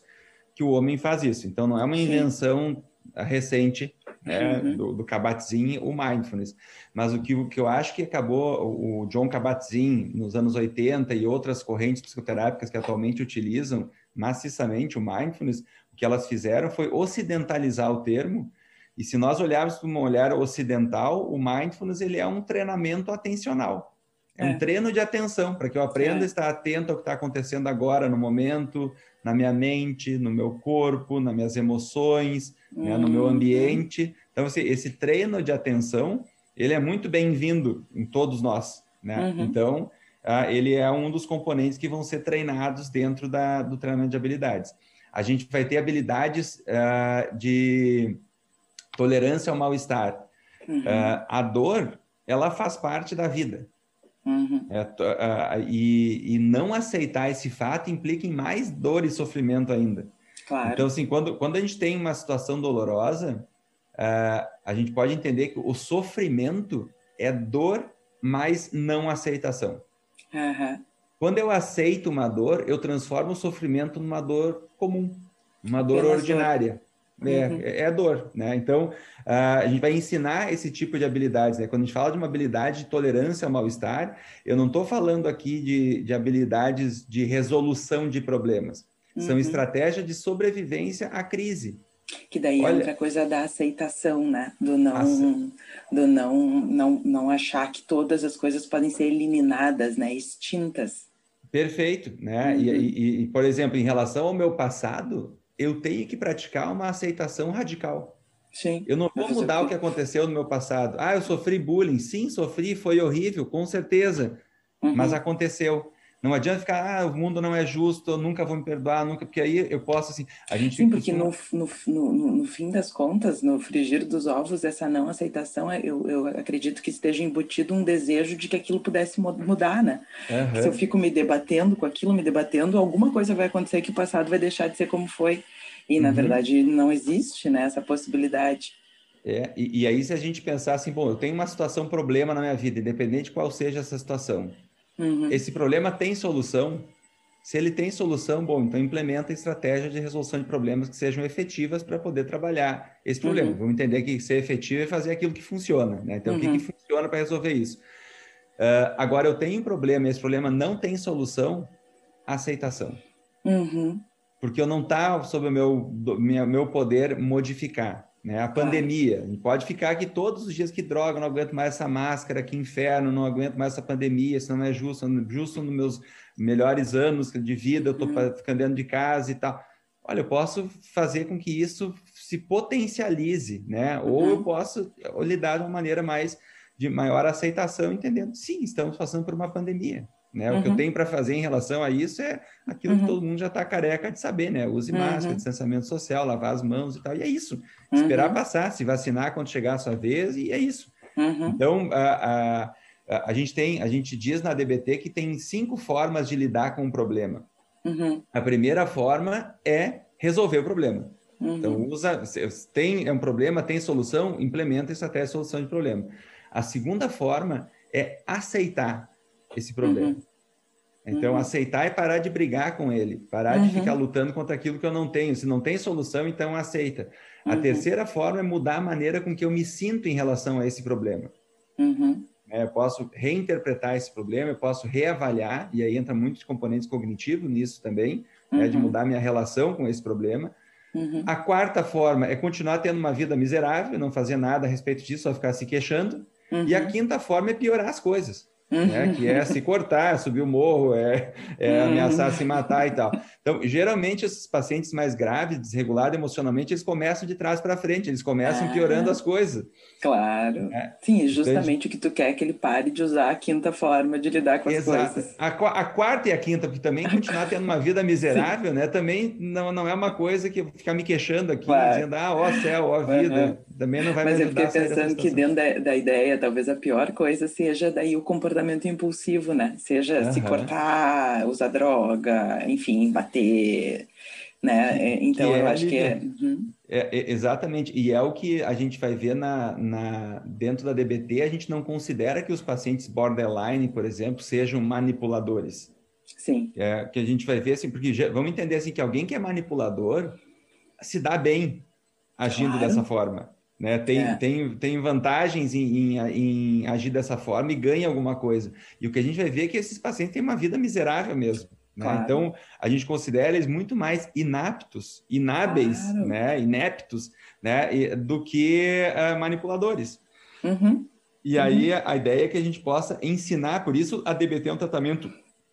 [SPEAKER 2] que o homem faz isso. Então, não é uma invenção Sim. recente né, uhum. do, do Kabat-Zinn, o mindfulness. Mas o que, o que eu acho que acabou, o John Kabat-Zinn, nos anos 80, e outras correntes psicoterápicas que atualmente utilizam maciçamente o mindfulness, o que elas fizeram foi ocidentalizar o termo e se nós olharmos para uma olhar ocidental, o mindfulness ele é um treinamento atencional. É, é. um treino de atenção, para que eu aprenda é. a estar atento ao que está acontecendo agora, no momento, na minha mente, no meu corpo, nas minhas emoções, né, no meu uhum. ambiente. Então, esse, esse, treino de atenção, ele é muito bem-vindo em todos nós. Né? Uhum. Então, uh, ele é um dos componentes que vão ser treinados dentro da, do treinamento de habilidades. A gente vai ter habilidades uh, de tolerância ao mal-estar. Uhum. Uh, a dor, ela faz parte da vida. Uhum. É, e, e, não aceitar esse fato implica em mais dor e sofrimento ainda. Claro. Então, assim, quando, quando a gente tem uma situação dolorosa, uh, a gente pode entender que o sofrimento é dor, mas não aceitação. Uhum. Quando eu aceito uma dor, eu transformo o sofrimento numa dor comum, uma dor ordinária. Dor. É, uhum. É, é dor, né? Então, a gente vai ensinar esse tipo de habilidades, né? Quando a gente fala de uma habilidade de tolerância ao mal-estar, eu não estou falando aqui de, de habilidades de resolução de problemas. Uhum. São estratégias de sobrevivência à crise.
[SPEAKER 1] Que daí é Olha, é outra coisa da aceitação, né? Do não, do não, não, não achar que todas as coisas podem ser eliminadas, né? Extintas.
[SPEAKER 2] Perfeito, né? Uhum. E, e, e, por exemplo, em relação ao meu passado, eu tenho que praticar uma aceitação radical.
[SPEAKER 1] Sim.
[SPEAKER 2] Eu não vou mudar o que aconteceu no meu passado. Ah, eu sofri bullying. Sim, sofri, foi horrível, com certeza. Uhum. Mas aconteceu. Não adianta ficar, ah, o mundo não é justo, eu nunca vou me perdoar, nunca, porque aí eu posso assim. A gente
[SPEAKER 1] Sim, porque no, no, no, no, fim das contas, no frigir dos ovos, essa não aceitação, é, eu, eu acredito que esteja embutido um desejo de que aquilo pudesse mudar, né? Uhum. Se eu fico me debatendo com aquilo, me debatendo, alguma coisa vai acontecer que o passado vai deixar de ser como foi. E, na uhum. verdade, não existe né, essa possibilidade.
[SPEAKER 2] É, e, e aí, se a gente pensar assim, bom, eu tenho uma situação, problema na minha vida, independente de qual seja essa situação Uhum. Esse problema tem solução? Se ele tem solução, bom, então implementa estratégia de resolução de problemas que sejam efetivas para poder trabalhar esse problema. Uhum. Vamos entender que ser efetivo é fazer aquilo que funciona, né? Então, uhum. o que, que uhum. funciona para resolver isso? Uh, agora, eu tenho um problema e esse problema não tem solução, aceitação.
[SPEAKER 1] Uhum.
[SPEAKER 2] Porque eu não está sob o meu, meu poder modificar. Né? A pandemia, pode ficar aqui todos os dias, que droga, não aguento mais essa máscara, que inferno, não aguento mais essa pandemia, isso não é justo, justo nos meus melhores anos de vida, eu estou uhum. ficando dentro de casa e tal. Olha, eu posso fazer com que isso se potencialize, né? Uhum. Ou eu posso lidar de uma maneira mais de maior aceitação, entendendo, sim, estamos passando por uma pandemia. Né? Uhum. O que eu uhum. tenho para fazer em relação a isso é aquilo uhum. que todo mundo já está careca de saber, né? Use máscara, uhum. distanciamento social, lavar as mãos e tal. E é isso. Esperar uhum. passar, se vacinar quando chegar a sua vez, e é isso.
[SPEAKER 1] Uhum.
[SPEAKER 2] Então, a, a, a, gente tem, a gente diz na DBT que tem cinco formas de lidar com um problema. A primeira forma é resolver o problema. Então, usa, tem é um problema, tem solução, implementa estratégia de solução de problema. A segunda forma é aceitar esse problema. Uhum. Então, uhum. aceitar e parar de brigar com ele, parar uhum. de ficar lutando contra aquilo que eu não tenho. Se não tem solução, então aceita. A uhum. terceira forma é mudar a maneira com que eu me sinto em relação a esse problema.
[SPEAKER 1] Uhum.
[SPEAKER 2] É, eu posso reinterpretar esse problema, eu posso reavaliar, e aí entra muitos componentes cognitivos nisso também, né, de uhum. mudar minha relação com esse problema. A quarta forma é continuar tendo uma vida miserável, não fazer nada a respeito disso, só ficar se queixando. E a quinta forma é piorar as coisas né? que é se cortar, subir o morro, é, é ameaçar se matar e tal. Então, geralmente, esses pacientes mais graves, desregulados emocionalmente, eles começam de trás para frente, eles começam ah, piorando as coisas.
[SPEAKER 1] Claro. É. Sim, justamente então, o que tu quer é que ele pare de usar a quinta forma de lidar com as exato. coisas.
[SPEAKER 2] A, a, quarta e a quinta, porque também continuar tendo uma vida miserável, né? Também não, não é uma coisa que ficar me queixando aqui, claro. dizendo, ah, ó céu, ó vida. Uhum. Também não vai
[SPEAKER 1] Mas eu fiquei pensando que dentro da, da ideia, talvez a pior coisa seja daí o comportamento impulsivo, né? Seja uhum. se cortar, usar droga, enfim, bater, né? É, então eu é acho que é... Uhum.
[SPEAKER 2] é... é... Exatamente, e é o que a gente vai ver na, na, dentro da DBT, a gente não considera que os pacientes borderline, por exemplo, sejam manipuladores.
[SPEAKER 1] Sim.
[SPEAKER 2] É, que a gente vai ver assim, porque já, vamos entender assim que alguém que é manipulador se dá bem agindo claro. dessa forma. Né? Tem, é. tem, tem vantagens em, em, em, agir dessa forma e ganha alguma coisa. E o que a gente vai ver é que esses pacientes têm uma vida miserável mesmo. Né? Claro. Então, a gente considera eles muito mais inaptos, inábeis, claro. né? ineptos, né? do que uh, manipuladores.
[SPEAKER 1] Uhum.
[SPEAKER 2] E uhum. aí, a ideia é que a gente possa ensinar, por isso a DBT é um tratamento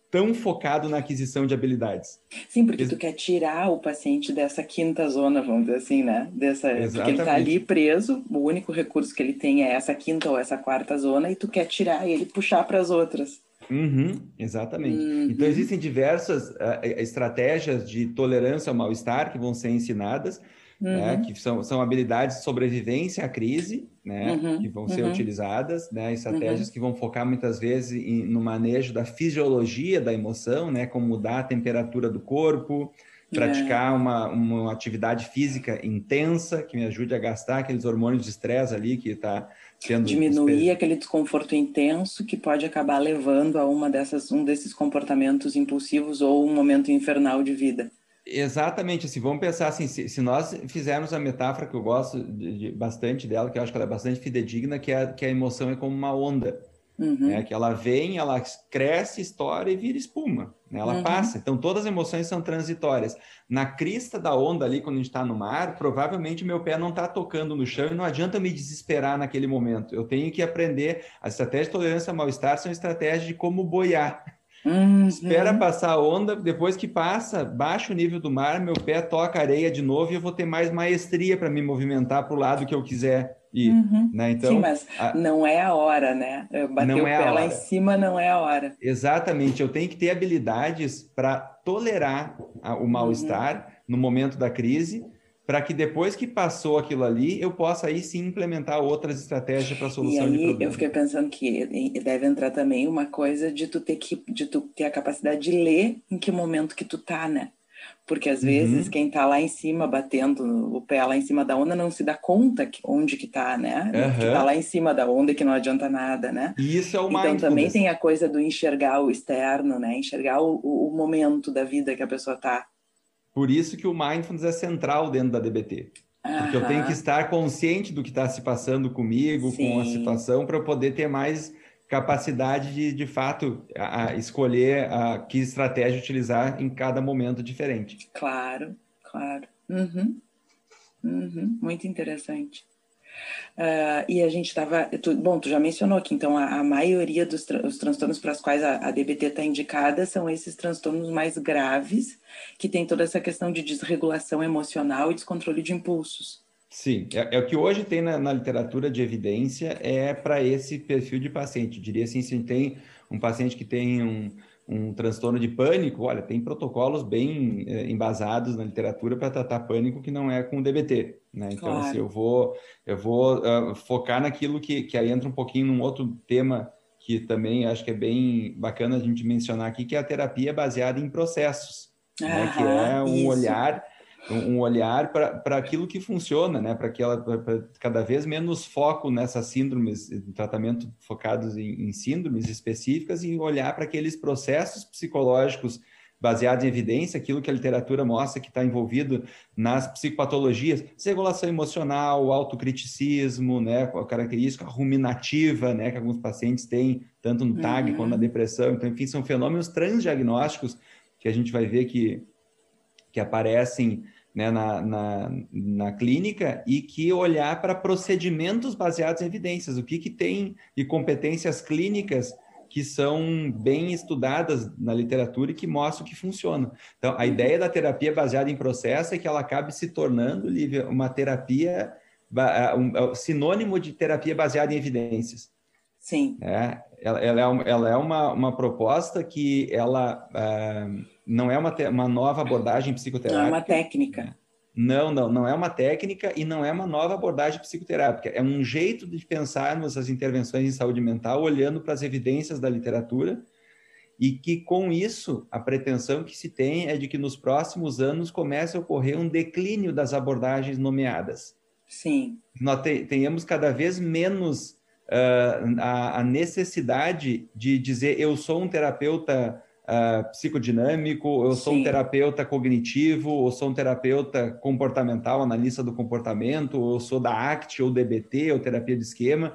[SPEAKER 2] tão focado na aquisição de habilidades.
[SPEAKER 1] Sim, porque Ex tu quer tirar o paciente dessa quinta zona, vamos dizer assim, né? Dessa, porque ele está ali preso, o único recurso que ele tem é essa quinta ou essa quarta zona, e tu quer tirar ele e puxar para as outras.
[SPEAKER 2] Uhum, exatamente. Uhum. Então, existem diversas uh, estratégias de tolerância ao mal-estar que vão ser ensinadas, uhum. né, que são, são habilidades de sobrevivência à crise, né, uhum. que vão ser uhum. utilizadas, né, estratégias uhum. que vão focar muitas vezes em, no manejo da fisiologia da emoção, né, como mudar a temperatura do corpo, praticar é. uma, uma atividade física intensa que me ajude a gastar aqueles hormônios de estresse ali que está sendo
[SPEAKER 1] diminuir aquele desconforto intenso que pode acabar levando a uma dessas um desses comportamentos impulsivos ou um momento infernal de vida.
[SPEAKER 2] Exatamente, assim, vamos pensar assim, se, se, nós fizermos a metáfora que eu gosto de, de, bastante dela, que eu acho que ela é bastante fidedigna, que, é, que a emoção é como uma onda, uhum. né? que ela vem, ela cresce, estoura e vira espuma, né? ela uhum. passa, então todas as emoções são transitórias. Na crista da onda ali, quando a gente está no mar, provavelmente meu pé não está tocando no chão e não adianta me desesperar naquele momento, eu tenho que aprender, as estratégias de tolerância ao mal-estar são estratégias de como boiar, Uhum. Espera passar a onda, depois que passa, baixa o nível do mar, meu pé toca areia de novo e eu vou ter mais maestria para me movimentar para o lado que eu quiser ir. Uhum. Né?
[SPEAKER 1] Então, Sim, mas a... não é a hora, né? Bater não o é pé lá em cima não é a hora.
[SPEAKER 2] Exatamente, eu tenho que ter habilidades para tolerar o mal-estar uhum. no momento da crise para que depois que passou aquilo ali, eu possa aí sim implementar outras estratégias para solução
[SPEAKER 1] e aí,
[SPEAKER 2] de problemas.
[SPEAKER 1] Eu fiquei pensando que deve entrar também uma coisa de tu ter que de tu ter a capacidade de ler em que momento que tu tá, né? Porque às vezes uhum. quem tá lá em cima batendo o pé lá em cima da onda não se dá conta que, onde que tá, né? Uhum. Que tá lá em cima da onda que não adianta nada, né?
[SPEAKER 2] Isso é o
[SPEAKER 1] Então também tem a coisa do enxergar o externo, né? Enxergar o, o momento da vida que a pessoa tá.
[SPEAKER 2] Por isso que o mindfulness é central dentro da DBT. Porque eu tenho que estar consciente do que está se passando comigo, Sim. com a situação, para eu poder ter mais capacidade de, de fato, a, a escolher a, que estratégia utilizar em cada momento diferente.
[SPEAKER 1] Claro, claro. Uhum. Uhum. Muito interessante. Uh, e a gente estava. Bom, tu já mencionou que então a, a maioria dos tra os transtornos para os quais a, a DBT está indicada são esses transtornos mais graves, que tem toda essa questão de desregulação emocional e descontrole de impulsos.
[SPEAKER 2] Sim, é, é o que hoje tem na, na literatura de evidência é para esse perfil de paciente. Eu diria assim, se tem um paciente que tem um, um transtorno de pânico, olha, tem protocolos bem é, embasados na literatura para tratar pânico que não é com DBT, né? Então, assim, claro. assim, eu vou, eu vou uh, focar naquilo que, que aí entra um pouquinho num outro tema que também acho que é bem bacana a gente mencionar aqui, que é a terapia baseada em processos, né? Que é um isso. olhar um olhar para aquilo que funciona, né? Para cada vez menos foco nessas síndromes, tratamento focados em, em síndromes específicas e olhar para aqueles processos psicológicos baseados em evidência, aquilo que a literatura mostra que está envolvido nas psicopatologias, regulação emocional, autocriticismo, né, a característica ruminativa, né, que alguns pacientes têm, tanto no TAG uhum. quanto na depressão. Então, enfim, são fenômenos transdiagnósticos que a gente vai ver que, que aparecem né, na, na, na, clínica e que olhar para procedimentos baseados em evidências, o que, que tem de competências clínicas que são bem estudadas na literatura e que mostram que funciona. Então, a ideia da terapia baseada em processo é que ela acabe se tornando, Lívia, uma terapia, um, sinônimo de terapia baseada em evidências.
[SPEAKER 1] Sim.
[SPEAKER 2] É, ela, ela, é, ela é uma, uma proposta que ela... Uh, não é uma, uma nova abordagem psicoterápica.
[SPEAKER 1] Não é uma técnica.
[SPEAKER 2] Não, não, não é uma técnica e não é uma nova abordagem psicoterápica. É um jeito de pensarmos as intervenções em saúde mental olhando para as evidências da literatura e que com isso a pretensão que se tem é de que nos próximos anos comece a ocorrer um declínio das abordagens nomeadas.
[SPEAKER 1] Sim.
[SPEAKER 2] Nós te, tenhamos cada vez menos uh, a, a necessidade de dizer eu sou um terapeuta uh, psicodinâmico, eu sou Sim. um terapeuta cognitivo, ou sou um terapeuta comportamental, analista do comportamento, ou sou da ACT, ou DBT, ou terapia de esquema,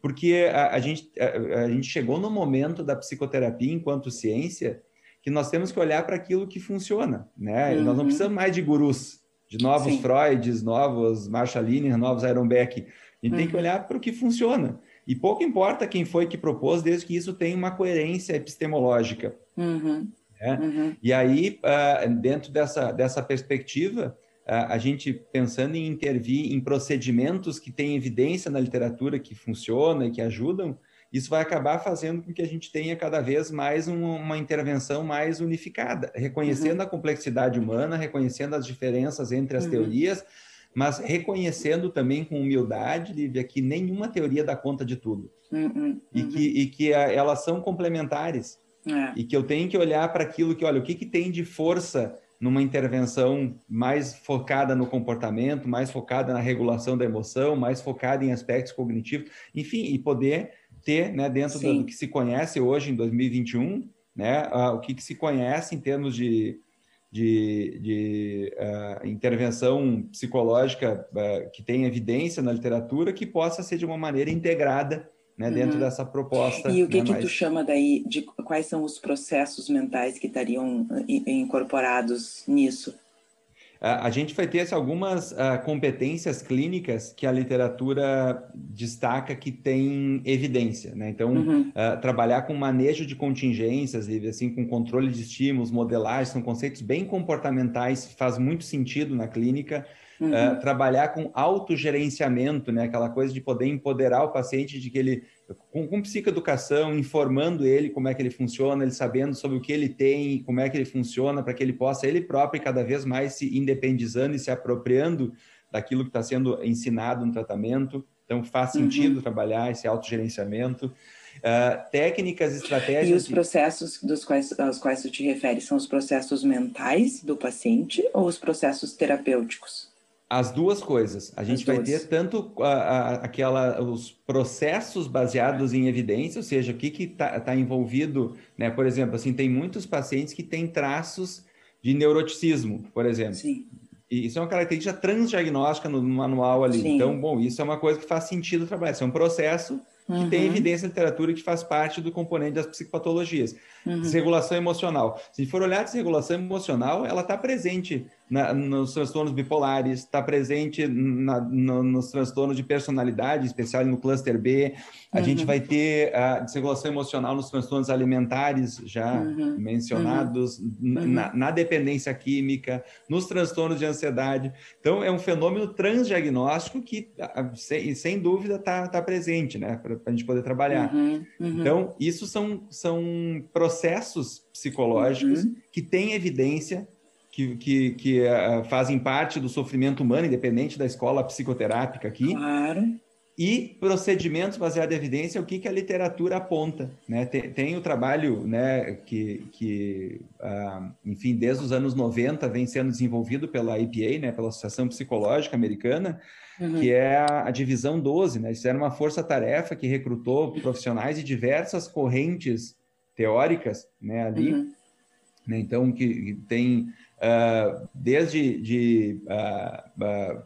[SPEAKER 2] porque a, a gente, a, a, gente chegou no momento da psicoterapia enquanto ciência que nós temos que olhar para aquilo que funciona, né? Uhum. Nós não precisamos mais de gurus, de novos Sim. Freuds, novos Marshall Linear, novos Aaron Beck. A gente uhum. tem que uhum. olhar para o que funciona. E pouco importa quem foi que propôs, desde que isso tenha uma coerência epistemológica.
[SPEAKER 1] Uhum.
[SPEAKER 2] Né? Uhum. E aí, uh, dentro dessa, dessa perspectiva, uh, a gente pensando em intervir em procedimentos que têm evidência na literatura que funcionam e que ajudam, isso vai acabar fazendo com que a gente tenha cada vez mais um, uma intervenção mais unificada, reconhecendo uhum. a complexidade humana, reconhecendo as diferenças entre as uhum. teorias, mas reconhecendo também com humildade, Lívia, que nenhuma teoria dá conta de tudo.
[SPEAKER 1] Uhum, uhum.
[SPEAKER 2] E que, e que a, elas são complementares. É. E que eu tenho que olhar para aquilo que, olha, o que, que tem de força numa intervenção mais focada no comportamento, mais focada na regulação da emoção, mais focada em aspectos cognitivos, enfim, e poder ter, né, dentro do que se conhece hoje em 2021, né, uh, o que, que se conhece em termos de de, de uh, intervenção psicológica uh, que tem evidência na literatura que possa ser de uma maneira integrada né, uhum. dentro dessa proposta.
[SPEAKER 1] E o que,
[SPEAKER 2] né,
[SPEAKER 1] que mais... tu chama daí de quais são os processos mentais que estariam incorporados nisso?
[SPEAKER 2] A gente vai ter algumas uh, competências clínicas que a literatura destaca que tem evidência, né? Então, uhum. uh, trabalhar com manejo de contingências, assim, com controle de estímulos, modelagem, são conceitos bem comportamentais, faz muito sentido na clínica. Uhum. Uh, trabalhar com autogerenciamento, né? Aquela coisa de poder empoderar o paciente de que ele com, com psicoeducação, informando ele como é que ele funciona, ele sabendo sobre o que ele tem, como é que ele funciona, para que ele possa ele próprio cada vez mais se independizando e se apropriando daquilo que está sendo ensinado no tratamento. Então, faz uhum. sentido uhum. trabalhar esse autogerenciamento. Uh, técnicas, estratégias.
[SPEAKER 1] E os processos dos quais, aos quais tu te refere são os processos mentais do paciente ou os processos terapêuticos?
[SPEAKER 2] As duas coisas. A gente As vai duas. ter tanto a, a, aquela, os processos baseados em evidência, ou seja, o que está tá envolvido, né? Por exemplo, assim, tem muitos pacientes que têm traços de neuroticismo, por exemplo. Sim. E isso é uma característica transdiagnóstica no manual ali. Sim. Então, bom, isso é uma coisa que faz sentido trabalhar. Isso é um processo que uhum. tem evidência na literatura que faz parte do componente das psicopatologias. Uhum. Desregulação emocional. Se for olhar a desregulação emocional, ela está presente na, nos transtornos bipolares, está presente na, no, nos transtornos de personalidade, especial no cluster B. A uhum. gente vai ter a desregulação emocional nos transtornos alimentares, já uhum. mencionados, uhum. Na, na, dependência química, nos transtornos de ansiedade. Então, é um fenômeno transdiagnóstico que, sem, sem dúvida, está tá presente, né, para a gente poder trabalhar. Uhum. Uhum. Então, isso são, são processos psicológicos uhum. que têm evidência que, que, que uh, fazem parte do sofrimento humano, independente da escola psicoterápica aqui.
[SPEAKER 1] Claro.
[SPEAKER 2] E procedimentos baseados em evidência, o que, que a literatura aponta. Né? Tem, tem o trabalho né, que, que uh, enfim, desde os anos 90 vem sendo desenvolvido pela EPA, né, pela Associação Psicológica Americana, uhum. que é a, a, Divisão 12. Né? Isso era uma força-tarefa que recrutou profissionais de diversas correntes teóricas né, ali. Uhum. Né? Então, que, que tem uh, desde de, uh,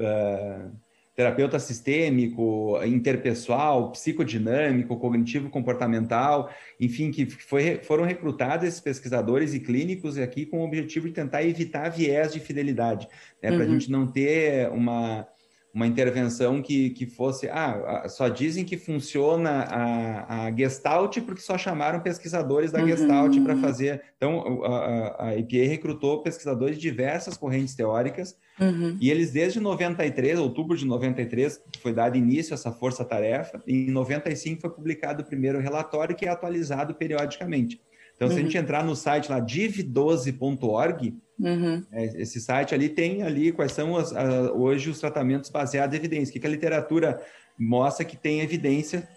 [SPEAKER 2] uh, terapeuta sistêmico, interpessoal, psicodinâmico, cognitivo comportamental, enfim, que foi, foram recrutados esses pesquisadores e clínicos aqui com o objetivo de tentar evitar viés de fidelidade, né, para a uhum. gente não ter uma uma intervenção que, que fosse, ah, só dizem que funciona a, a Gestalt porque só chamaram pesquisadores da uhum. Gestalt para fazer. Então, a, a EPA recrutou pesquisadores de diversas correntes teóricas uhum. e eles, desde 93, outubro de 93, foi dado início a essa força-tarefa, e em 95 foi publicado o primeiro relatório que é atualizado periodicamente. Então, uhum. se a gente uhum. entrar no site lá, div12.org, uhum. é, esse site ali tem ali quais são as, a, hoje os tratamentos baseados em evidência, o que, que a literatura mostra que tem evidência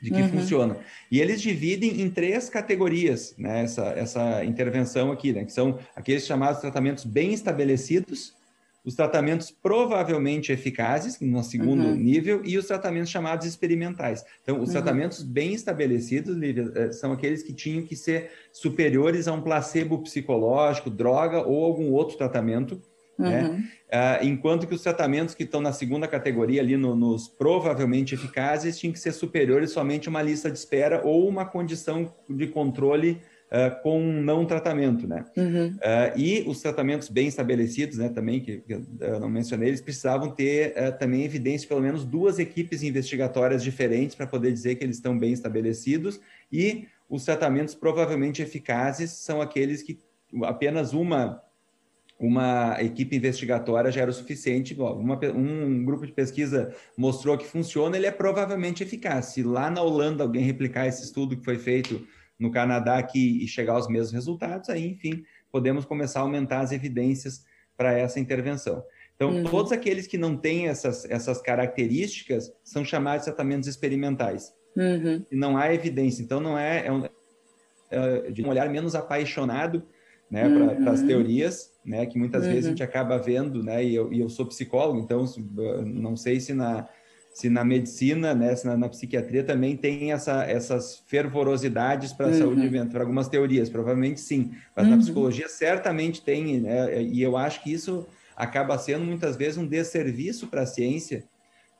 [SPEAKER 2] de que uhum. funciona. E eles dividem em três categorias, né, essa, essa intervenção aqui, né, que são aqueles chamados tratamentos bem estabelecidos, os tratamentos provavelmente eficazes, no segundo uhum. nível, e os tratamentos chamados experimentais. Então, os uhum. tratamentos bem estabelecidos, Lívia, eh, são aqueles que tinham que ser superiores a um placebo psicológico, droga ou algum outro tratamento, né? uhum. né? Enquanto que os tratamentos que estão na segunda categoria, ali no, nos provavelmente eficazes, tinham que ser superiores somente a uma lista de espera ou uma condição de controle uh, com não tratamento, né? Uhum. Uh, e os tratamentos bem estabelecidos, né, também, que, que eu não mencionei, eles precisavam ter uh, também evidência de pelo menos duas equipes investigatórias diferentes para poder dizer que eles estão bem estabelecidos e os tratamentos provavelmente eficazes são aqueles que apenas uma uma equipe investigatória já era o suficiente. Uma, um grupo de pesquisa mostrou que funciona, ele é provavelmente eficaz. Se lá na Holanda alguém replicar esse estudo que foi feito no Canadá aqui e chegar aos mesmos resultados, aí, enfim, podemos começar a aumentar as evidências para essa intervenção. Então, uhum. todos aqueles que não têm essas, essas características são chamados de tratamentos experimentais. Uhum. E não há evidência. Então, não é, é, um, é de um olhar menos apaixonado né, uhum. para as teorias, né, que muitas vezes a uhum. gente acaba vendo, né, e eu, e eu sou psicólogo, então não sei se na, se na medicina, né, se na, na psiquiatria também tem essa, essas fervorosidades para a uhum. saúde mental, para algumas teorias, provavelmente sim, mas uhum. na psicologia certamente tem, né, e eu acho que isso acaba sendo muitas vezes um desserviço para a ciência,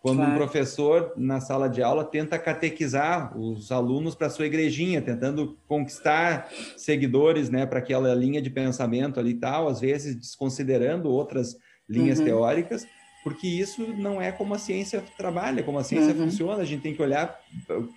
[SPEAKER 2] quando claro. um professor na sala de aula tenta catequizar os alunos para sua igrejinha, tentando conquistar seguidores, né, para aquela linha de pensamento ali e tal, às vezes desconsiderando outras linhas uhum. teóricas, porque isso não é como a ciência trabalha, como a ciência uhum. funciona. A gente tem que olhar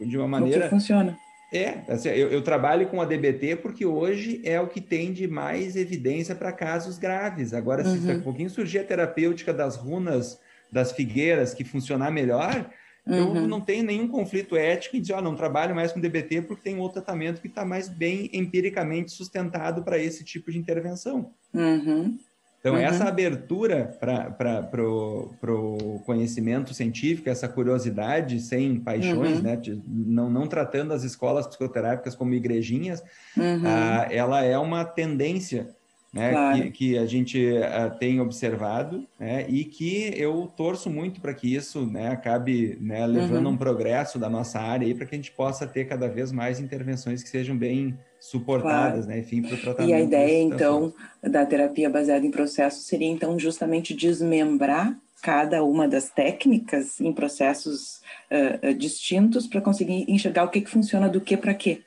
[SPEAKER 2] de uma maneira.
[SPEAKER 1] O que funciona.
[SPEAKER 2] É, assim, eu, eu, trabalho com a DBT porque hoje é o que tem de mais evidência para casos graves. Agora, uhum. se daqui a pouquinho surgir a terapêutica das runas das figueiras que funcionar melhor, uhum. eu não tenho nenhum conflito ético em dizer, ó, oh, não trabalho mais com DBT porque tem outro tratamento que está mais bem empiricamente sustentado para esse tipo de intervenção.
[SPEAKER 1] Uhum.
[SPEAKER 2] Então, uhum. essa abertura para o conhecimento científico, essa curiosidade sem paixões, uhum. né, não, não tratando as escolas psicoterápicas como igrejinhas, uhum. ah, ela é uma tendência né, claro. que, que, a gente uh, tem observado né, e que eu torço muito para que isso né, acabe né, levando uhum. um progresso da nossa área para que a gente possa ter cada vez mais intervenções que sejam bem suportadas, claro. né, enfim, para o tratamento.
[SPEAKER 1] E a ideia, então, da terapia baseada em processos seria, então, justamente desmembrar cada uma das técnicas em processos uh, distintos para conseguir enxergar o que, que funciona do que para quê.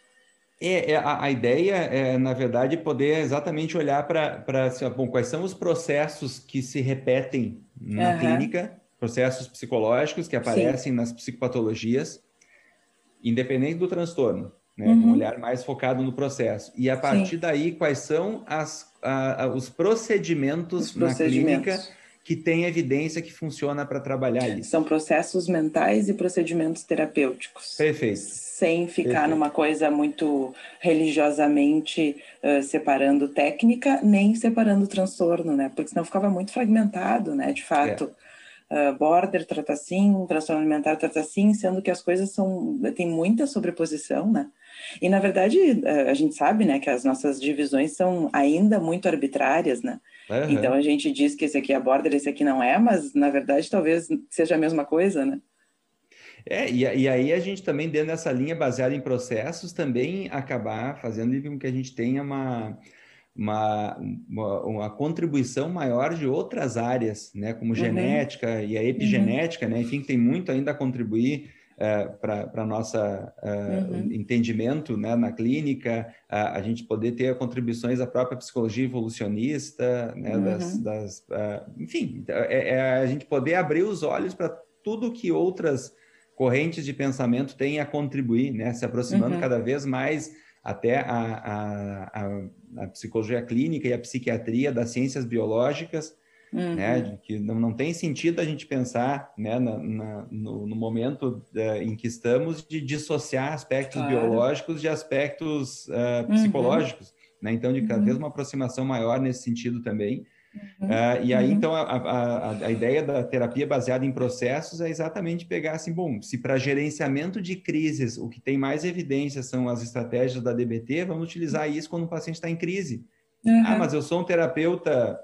[SPEAKER 2] É, é a, a, ideia é, na verdade, poder exatamente olhar para assim, bom, quais são os processos que se repetem na uhum. clínica, processos psicológicos que aparecem Sim. nas psicopatologias, independente do transtorno, né? Uhum. Um olhar mais focado no processo. E a partir Sim. daí, quais são as, a, a, os, procedimentos os procedimentos na clínica que tem evidência que funciona para trabalhar isso.
[SPEAKER 1] São processos mentais e procedimentos terapêuticos.
[SPEAKER 2] Perfeito.
[SPEAKER 1] Sem ficar Perfeito. numa coisa muito religiosamente uh, separando técnica, nem separando transtorno, né? Porque senão ficava muito fragmentado, né? De fato. É. Uh, border trata assim, transtorno alimentar trata assim, sendo que as coisas são tem muita sobreposição, né? E na verdade a gente sabe, né, que as nossas divisões são ainda muito arbitrárias, né? Uhum. Então a gente diz que esse aqui é border, esse aqui não é, mas na verdade talvez seja a mesma coisa, né?
[SPEAKER 2] É, e, e aí a gente também, dentro dessa linha baseada em processos, também acabar fazendo com que a gente tenha uma, uma, uma, uma, contribuição maior de outras áreas, né, como uhum. genética e a epigenética, uhum. né, enfim, tem muito ainda a contribuir é, para nossa é, uhum. entendimento né, na clínica, a, a, gente poder ter contribuições da própria psicologia evolucionista, né, uhum. das, das uh, enfim, é, é, a gente poder abrir os olhos para tudo que outras correntes de pensamento têm a contribuir, né, se aproximando uhum. cada vez mais até a, a, a, a psicologia clínica e a psiquiatria das ciências biológicas, uhum. né? Que não, não tem sentido a gente pensar, né, na, na no, no, momento uh, em que estamos, de dissociar aspectos claro. biológicos de aspectos uh, psicológicos, uhum. né? Então, de cada uhum. vez uma aproximação maior nesse sentido também. Uh, e aí, uhum. então, a, a, a, ideia da terapia baseada em processos é exatamente pegar assim, bom, se para gerenciamento de crises o que tem mais evidência são as estratégias da DBT, vamos utilizar isso quando o paciente está em crise. Uhum. Ah, mas eu sou um terapeuta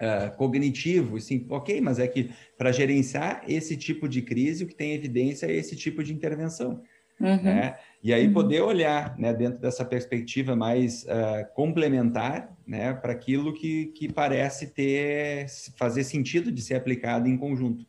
[SPEAKER 2] uh, cognitivo, sim, ok, mas é que para gerenciar esse tipo de crise, o que tem evidência é esse tipo de intervenção. Uhum. Né? E aí uhum. poder olhar né, dentro dessa perspectiva mais uh, complementar né, para aquilo que, que parece ter fazer sentido de ser aplicado em conjunto.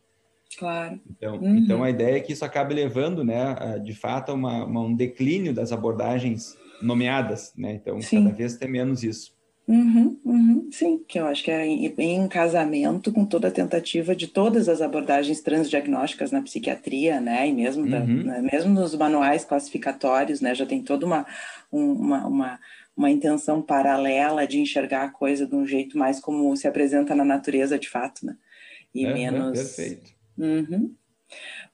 [SPEAKER 1] Claro.
[SPEAKER 2] Então, uhum. então a ideia é que isso acabe levando, né, de fato, a uma, uma, um declínio das abordagens nomeadas, né? Então, Sim. cada vez tem menos isso.
[SPEAKER 1] Uhum, uhum, sim, que eu acho que é em, casamento com toda a tentativa de todas as abordagens transdiagnósticas na psiquiatria, né, e mesmo, uhum. da, né, mesmo nos manuais classificatórios, né, já tem toda uma, uma, uma, uma, intenção paralela de enxergar a coisa de um jeito mais como se apresenta na natureza de fato, né, e
[SPEAKER 2] é,
[SPEAKER 1] menos...
[SPEAKER 2] É perfeito.
[SPEAKER 1] Uhum.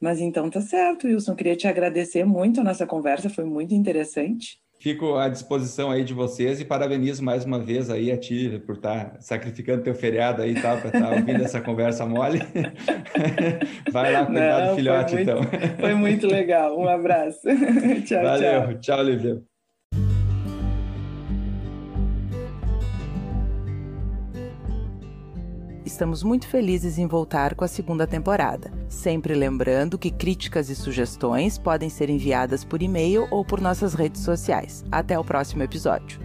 [SPEAKER 1] Mas então tá certo, Wilson, queria te agradecer muito a nossa conversa, foi muito interessante.
[SPEAKER 2] Fico à disposição aí de vocês e parabenizo mais uma vez aí a ti por estar tá sacrificando teu feriado aí tá, para estar ouvindo essa conversa mole. Vai lá cuidar do filhote,
[SPEAKER 1] foi
[SPEAKER 2] muito,
[SPEAKER 1] então. Foi muito legal. Um abraço. tchau,
[SPEAKER 2] Valeu.
[SPEAKER 1] tchau.
[SPEAKER 2] Tchau, Olivia.
[SPEAKER 3] Estamos muito felizes em voltar com a segunda temporada. Sempre lembrando que críticas e sugestões podem ser enviadas por e-mail ou por nossas redes sociais. Até o próximo episódio.